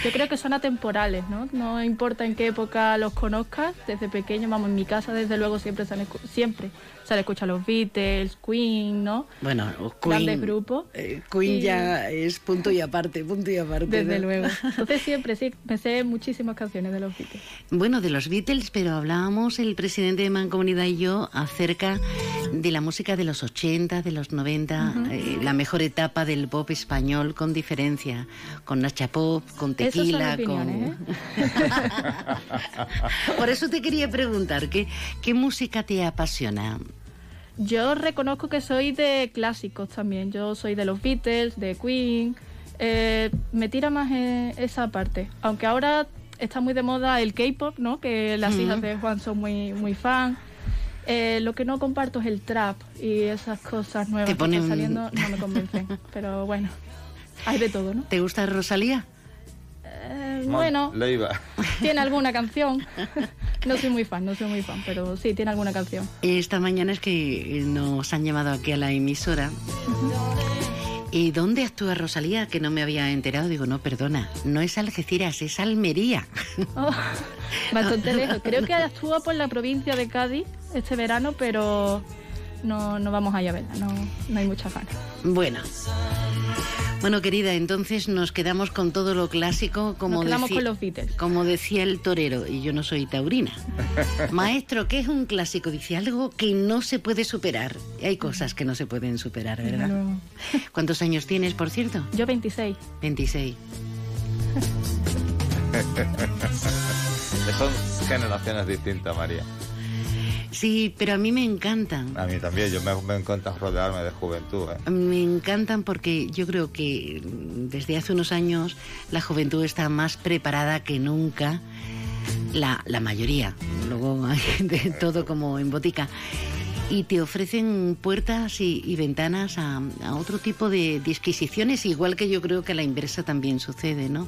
Yo creo que son atemporales, ¿no? No importa en qué época los conozcas, desde pequeño, vamos, en mi casa desde luego siempre se han siempre se han escuchado los Beatles, Queen, ¿no? Bueno, Grandes Queen, grupos. eh, Queen Y- ya es punto y aparte, punto y aparte. Desde ¿no? luego. Entonces siempre, sí, me sé muchísimas canciones de los Beatles. Bueno, de los Beatles, pero hablábamos el presidente de Mancomunidad y yo acerca de la música de los 80, de los 90, Ujú. eh, la mejor etapa del pop español con diferencia, con Nacha Pop, con Tequila, opiniones, con... Por eso te quería preguntar, ¿qué, ¿qué música te apasiona? Yo reconozco que soy de clásicos también. Yo soy de los Beatles, de Queen. Eh, me tira más eh, esa parte. Aunque ahora está muy de moda el K-pop, ¿no? Que las Ujú. hijas de Juan son muy, muy fan. Eh, lo que no comparto es el trap y esas cosas nuevas que están saliendo no me convencen. Pero bueno, hay de todo, ¿no? ¿Te gusta Rosalía? Eh, bueno, Leiva. tiene alguna canción. No soy muy fan, no soy muy fan, pero sí, tiene alguna canción. Esta mañana es que nos han llamado aquí a la emisora. ¿Y dónde actúa Rosalía? Que no me había enterado. Digo, no, perdona, no es Algeciras, es Almería. Oh, bastante lejos. Creo que actúa por la provincia de Cádiz este verano, pero no, no vamos allá a verla, no, no hay mucha ganas. Bueno. Bueno, querida, entonces nos quedamos con todo lo clásico, como, Nos quedamos decía, con los Beatles. como decía el torero, y yo no soy taurina. Maestro, ¿qué es un clásico? Dice algo que no se puede superar. Hay cosas que no se pueden superar, ¿verdad? No. ¿Cuántos años tienes, por cierto? Yo 26. 26. Son generaciones distintas, María. Sí, pero a mí me encantan. A mí también, yo me, me encanta rodearme de juventud. ¿eh? Me encantan porque yo creo que desde hace unos años la juventud está más preparada que nunca, la, la mayoría, luego hay de todo como en botica, y te ofrecen puertas y, ventanas a, otro tipo de disquisiciones, igual que yo creo que a la inversa también sucede, ¿no?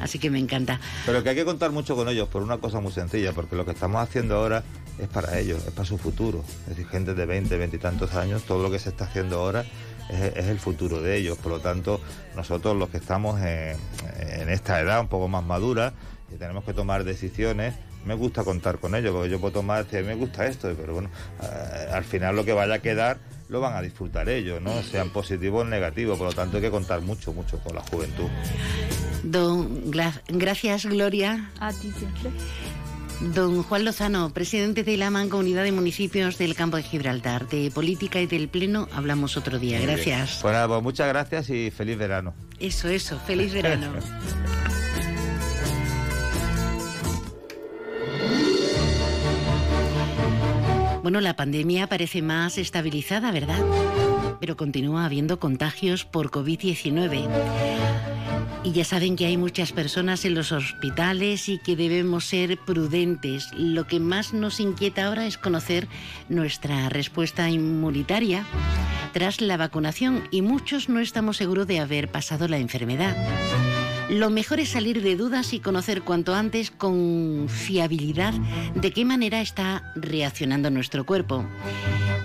Así que me encanta. Pero que hay que contar mucho con ellos por una cosa muy sencilla, porque lo que estamos haciendo ahora es para ellos, es para su futuro. Es decir, gente de 20, 20 y tantos años, todo lo que se está haciendo ahora es, el futuro de ellos. Por lo tanto, nosotros los que estamos en, en esta edad un poco más madura y tenemos que tomar decisiones, me gusta contar con ellos, porque yo puedo tomar, decir, me gusta esto, pero bueno, eh, al final lo que vaya a quedar lo van a disfrutar ellos, ¿no? Sean positivos o negativos, por lo tanto hay que contar mucho, mucho con la juventud. Don, gracias, Gloria. A ti siempre. Don Juan Lozano, presidente de la Mancomunidad de Municipios del Campo de Gibraltar. De política y del Pleno hablamos otro día. Muy. Gracias. Pues nada, pues muchas gracias y feliz verano. Eso, eso. Feliz verano. Bueno, la pandemia parece más estabilizada, ¿verdad? pero continúa habiendo contagios por COVID-19. Y ya saben que hay muchas personas en los hospitales y que debemos ser prudentes. Lo que más nos inquieta ahora es conocer nuestra respuesta inmunitaria tras la vacunación y muchos no estamos seguros de haber pasado la enfermedad. Lo mejor es salir de dudas y conocer cuanto antes con fiabilidad de qué manera está reaccionando nuestro cuerpo.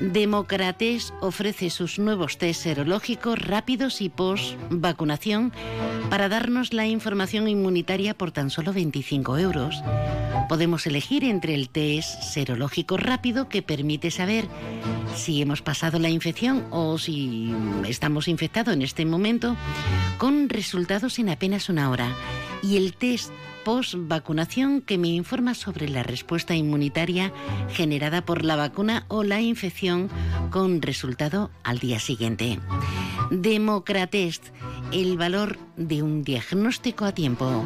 Democrates ofrece sus nuevos test serológicos rápidos y post vacunación para darnos la información inmunitaria por tan solo 25 euros. Podemos elegir entre el test serológico rápido que permite saber si hemos pasado la infección o si estamos infectados en este momento, con resultados en apenas una hora, y el test post-vacunación que me informa sobre la respuesta inmunitaria generada por la vacuna o la infección con resultado al día siguiente. Democratest, el valor de un diagnóstico a tiempo.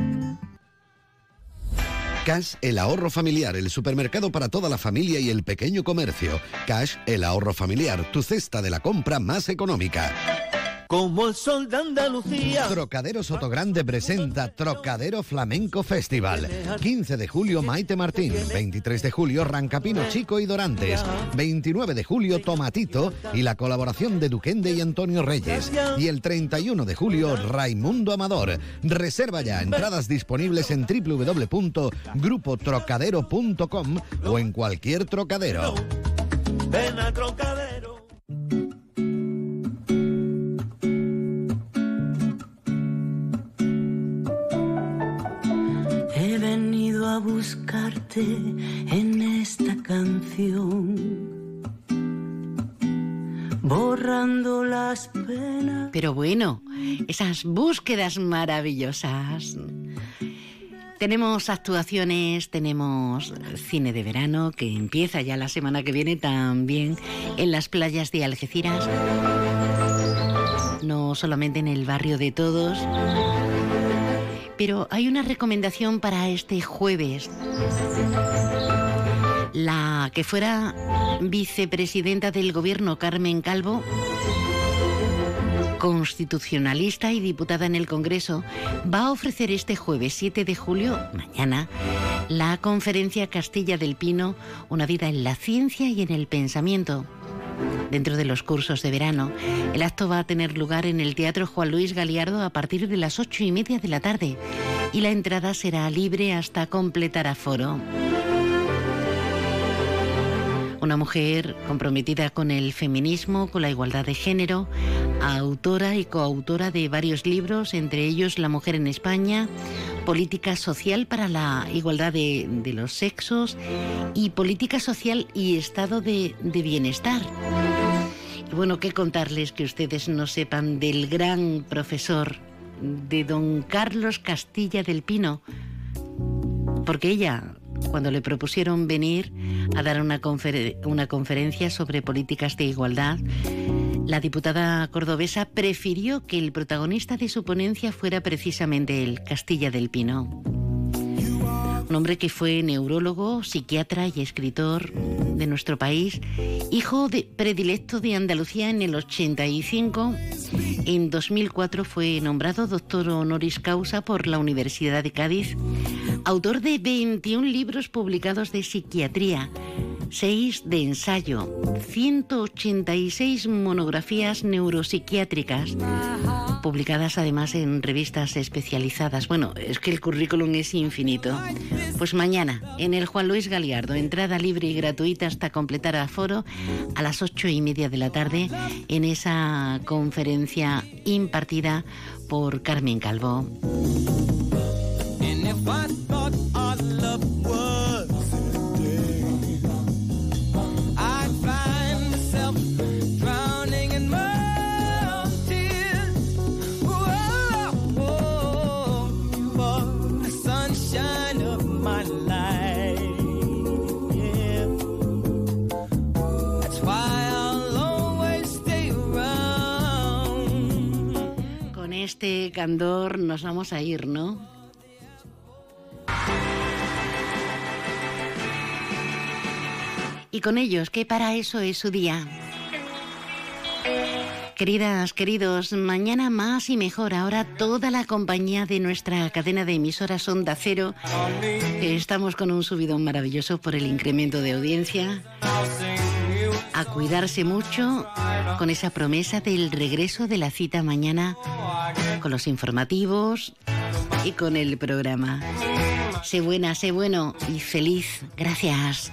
Cash, el ahorro familiar, el supermercado para toda la familia y el pequeño comercio. Cash, el ahorro familiar, tu cesta de la compra más económica. Como el sol de Andalucía. Trocadero Sotogrande presenta Trocadero Flamenco Festival. 15 de julio Maite Martín, 23 de julio Rancapino Chico y Dorantes, 29 de julio Tomatito y la colaboración de Duquende y Antonio Reyes y el 31 de julio Raimundo Amador. Reserva ya entradas disponibles en www.grupotrocadero.com o en cualquier trocadero. Ven a Trocadero. Buscarte en esta canción, borrando las penas. Pero bueno, esas búsquedas maravillosas. Tenemos actuaciones, tenemos cine de verano que empieza ya la semana que viene también en las playas de Algeciras. No solamente en el barrio de todos. Pero hay una recomendación para este jueves. La que fuera vicepresidenta del gobierno, Carmen Calvo, constitucionalista y diputada en el Congreso, va a ofrecer este jueves 7 de julio, mañana, la conferencia Castilla del Pino, una vida en la ciencia y en el pensamiento. Dentro de los cursos de verano, el acto va a tener lugar en el Teatro Juan Luis Galiardo a partir de las ocho y media de la tarde y la entrada será libre hasta completar aforo. Una mujer comprometida con el feminismo, con la igualdad de género, autora y coautora de varios libros, entre ellos La mujer en España, Política social para la igualdad de, de los sexos y Política social y estado de, de bienestar. Y bueno, qué contarles que ustedes no sepan del gran profesor, de don Carlos Castilla del Pino, porque ella cuando le propusieron venir a dar una, confer una, conferencia sobre políticas de igualdad, la diputada cordobesa prefirió que el protagonista de su ponencia fuera precisamente el Castilla del Pino. Un hombre que fue neurólogo, psiquiatra y escritor de nuestro país, hijo de, predilecto de Andalucía en el 85. En 2004 fue nombrado doctor honoris causa por la Universidad de Cádiz, autor de 21 libros publicados de psiquiatría, 6 de ensayo, 186 monografías neuropsiquiátricas, publicadas además en revistas especializadas. Bueno, es que el currículum es infinito. Pues mañana, en el Juan Luis Galiardo, entrada libre y gratuita hasta completar aforo a las ocho y media de la tarde en esa conferencia impartida por Carmen Calvo. Este candor nos vamos a ir, ¿no? Y con ellos, que para eso es su día. Queridas, queridos, mañana más y mejor. Ahora toda la compañía de nuestra cadena de emisoras Onda Cero. Estamos con un subidón maravilloso por el incremento de audiencia. A cuidarse mucho con esa promesa del regreso de la cita mañana con los informativos y con el programa. Sé buena, sé bueno y feliz. Gracias.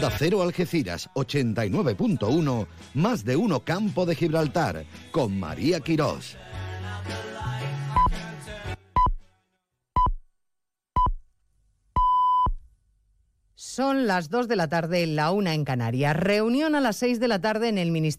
Onda Cero Algeciras 89.1, más de uno Campo de Gibraltar, con María Quirós. Son las 2 de la tarde, la una en Canarias. Reunión a las 6 de la tarde en el Ministerio.